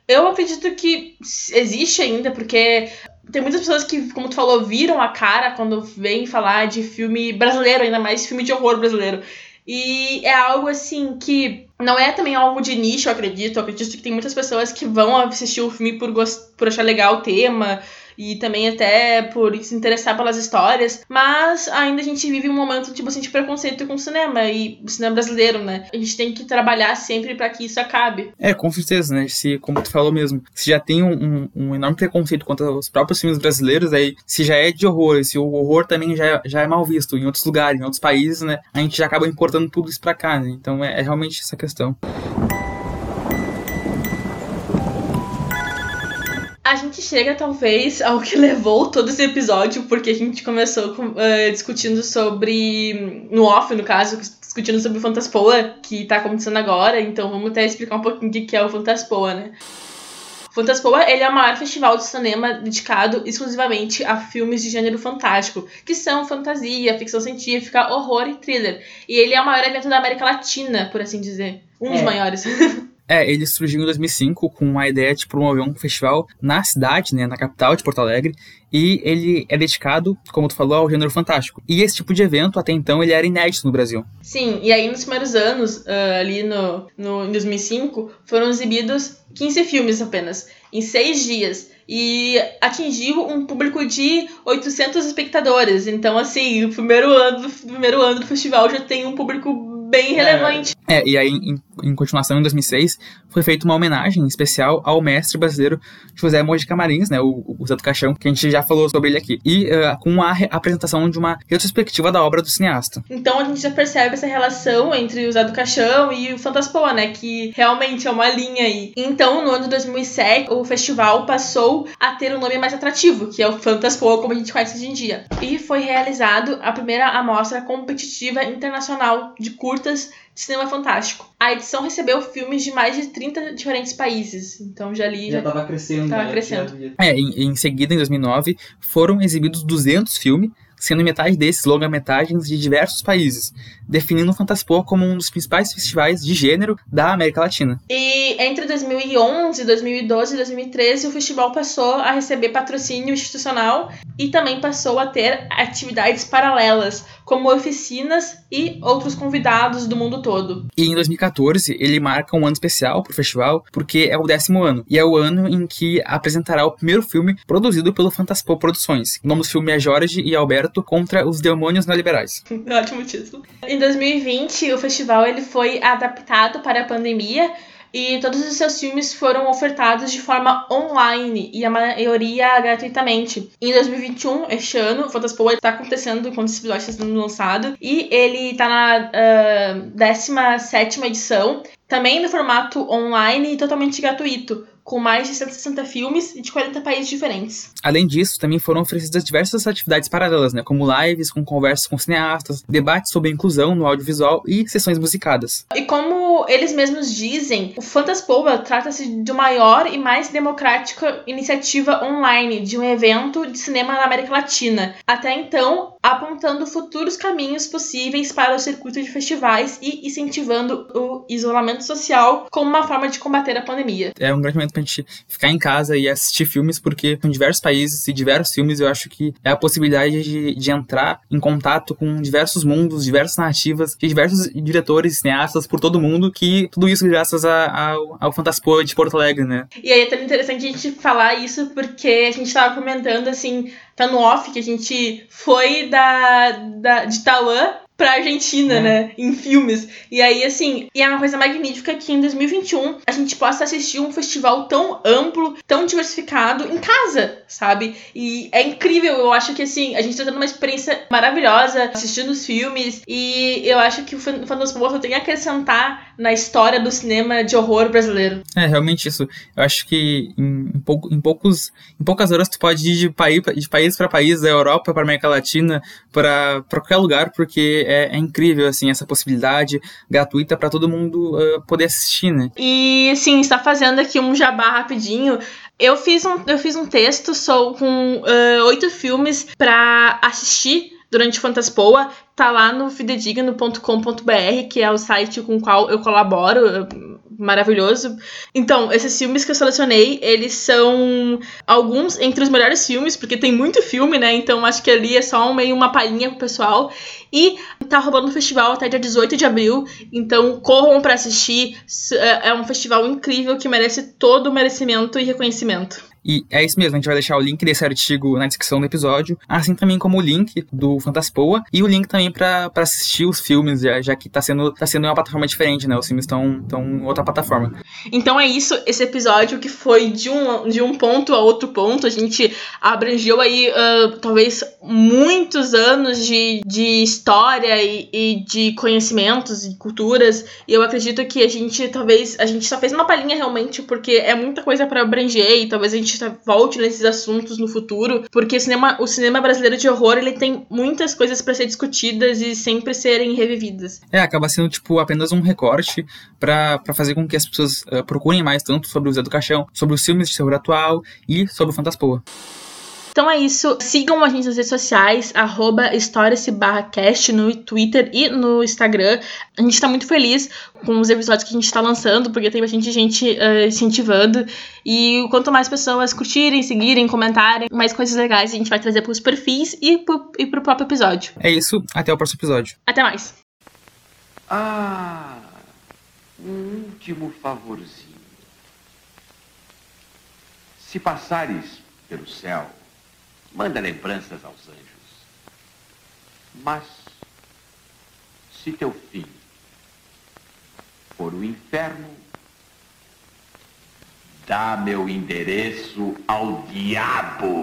Eu acredito que existe ainda, porque tem muitas pessoas que, como tu falou, viram a cara quando vêm falar de filme brasileiro, ainda mais filme de horror brasileiro. E é algo assim que não é também algo de nicho, eu acredito. Eu acredito que tem muitas pessoas que vão assistir o filme por, gost... por achar legal o tema, e também até por se interessar pelas histórias, mas ainda a gente vive um momento de bastante preconceito com o cinema e o cinema brasileiro, né? A gente tem que trabalhar sempre para que isso acabe. É, com certeza, né? Se, como tu falou mesmo, se já tem um, um, um, enorme preconceito contra os próprios filmes brasileiros, aí se já é de horror, se o horror também já, já é mal visto em outros lugares, em outros países, né? A gente já acaba importando tudo isso pra cá, né? Então é, é realmente essa questão. Gente chega, talvez, ao que levou todo esse episódio, porque a gente começou uh, discutindo sobre. No off, no caso, discutindo sobre o Fantaspoa, que tá acontecendo agora, então vamos até explicar um pouquinho o que é o Fantaspoa, né? O Fantaspoa ele é o maior festival de cinema dedicado exclusivamente a filmes de gênero fantástico, que são fantasia, ficção científica, horror e thriller. E ele é o maior evento da América Latina, por assim dizer. Um é. dos maiores. É, ele surgiu em 2005 com a ideia de promover um festival na cidade, né, na capital de Porto Alegre, e ele é dedicado, como tu falou, ao gênero fantástico. E esse tipo de evento, até então, ele era inédito no Brasil. Sim, e aí nos primeiros anos, uh, ali no, no, em 2005, foram exibidos 15 filmes apenas, em seis dias e atingiu um público de 800 espectadores. Então, assim, o primeiro ano, primeiro ano do festival já tem um público bem relevante. É, e aí, em, em, continuação, em 2006, foi feita uma homenagem especial ao mestre brasileiro José Mojica Marins, né, o, o Zé do Caixão, que a gente já falou sobre ele aqui, e uh, com a apresentação de uma retrospectiva da obra do cineasta. Então a gente já percebe essa relação entre o Zé do Caixão e o Fantaspoa, né, que realmente é uma linha aí. Então, no ano de 2007, o festival passou a ter um nome mais atrativo, que é o Fantaspoa, como a gente conhece hoje em dia. E foi realizado a primeira amostra competitiva internacional de curtas curtas de cinema fantástico. A edição recebeu filmes de mais de 30 diferentes países. Então já ali. Já estava crescendo. Tava né? crescendo. É, em, em seguida, em 2009, foram exibidos 200 filmes sendo metade desses longa-metragens de diversos países, definindo o Fantaspoa como um dos principais festivais de gênero da América Latina. E entre 2011, 2012 e 2013, o festival passou a receber patrocínio institucional e também passou a ter atividades paralelas, como oficinas e outros convidados do mundo todo. E em 2014, ele marca um ano especial para o festival, porque é o décimo ano, e é o ano em que apresentará o primeiro filme produzido pelo Fantaspo Produções. O nome do filme é Jorge e Alberto contra os demônios neoliberais. Ótimo título. Em 2020, o festival ele foi adaptado para a pandemia e todos os seus filmes foram ofertados de forma online e a maioria gratuitamente. Em 2021, este ano, o Fantaspoa está acontecendo enquanto esse episódio está sendo lançado e ele está na uh, 17 edição, também no formato online e totalmente gratuito com mais de 160 filmes de 40 países diferentes. Além disso, também foram oferecidas diversas atividades paralelas, né, como lives com conversas com cineastas, debates sobre inclusão no audiovisual e sessões musicadas. E como eles mesmos dizem, o Fantaspoa trata-se de maior e mais democrática iniciativa online de um evento de cinema na América Latina. Até então, apontando futuros caminhos possíveis para o circuito de festivais e incentivando o isolamento social como uma forma de combater a pandemia. É um grande momento pra gente ficar em casa e assistir filmes, porque em diversos países e diversos filmes eu acho que é a possibilidade de, de entrar em contato com diversos mundos, diversas narrativas, de diversos diretores, cineastas por todo mundo, que tudo isso graças a, a, ao Fantaspoa de Porto Alegre, né? E aí é tão interessante a gente falar isso porque a gente tava comentando assim tá no off que a gente foi da, da de Taiwan pra Argentina, é. né? Em filmes. E aí, assim, e é uma coisa magnífica que em 2021 a gente possa assistir um festival tão amplo, tão diversificado em casa, sabe? E é incrível, eu acho que, assim, a gente tá tendo uma experiência maravilhosa assistindo os filmes e eu acho que o Fantasma tem a acrescentar na história do cinema de horror brasileiro. É, realmente isso. Eu acho que em, em, pouco, em, poucos, em poucas horas tu pode ir de país, de país para país, da Europa para América Latina, para qualquer lugar, porque é, é, incrível, assim, essa possibilidade gratuita para todo mundo uh, poder assistir, né? E, assim, está fazendo aqui um jabá rapidinho. Eu fiz um, eu fiz um texto sou com uh, oito filmes para assistir durante Fantaspoa, tá lá no fidedigno.com.br, que é o site com o qual eu colaboro, maravilhoso. Então, esses filmes que eu selecionei, eles são alguns entre os melhores filmes, porque tem muito filme, né? Então acho que ali é só meio uma palhinha pro pessoal. E tá rolando um festival até dia 18 de abril, então corram para assistir. É, é um festival incrível que merece todo o merecimento e reconhecimento. E é isso mesmo, a gente vai deixar o link desse artigo na descrição do episódio, assim também como o link do Fantaspoa e o link também para assistir os filmes, já, já que tá sendo, tá sendo uma plataforma diferente, né? Os filmes estão em outra plataforma. Então é isso, esse episódio que foi de um, de um ponto a outro ponto, a gente abrangeu aí uh, talvez muitos anos de, de história e, e de conhecimentos e culturas, e eu acredito que a gente talvez, a gente só fez uma palhinha realmente, porque é muita coisa para abranger e talvez a gente gente volte nesses assuntos no futuro, porque o cinema, o cinema brasileiro de horror ele tem muitas coisas para ser discutidas e sempre serem revividas. É, acaba sendo tipo apenas um recorte para fazer com que as pessoas uh, procurem mais tanto sobre o Zé do Caixão, sobre os filmes de terror atual e sobre o Fantaspoa. Então é isso. Sigam a gente nas redes sociais, arroba cast no Twitter e no Instagram. A gente tá muito feliz com os episódios que a gente tá lançando, porque tem bastante gente uh, incentivando. E quanto mais pessoas curtirem, seguirem, comentarem, mais coisas legais a gente vai trazer pros perfis e pro, e pro próprio episódio. É isso. Até o próximo episódio. Até mais. Ah, um último favorzinho. Se passares pelo céu, Manda lembranças aos anjos. Mas, se teu fim for o inferno, dá meu endereço ao diabo.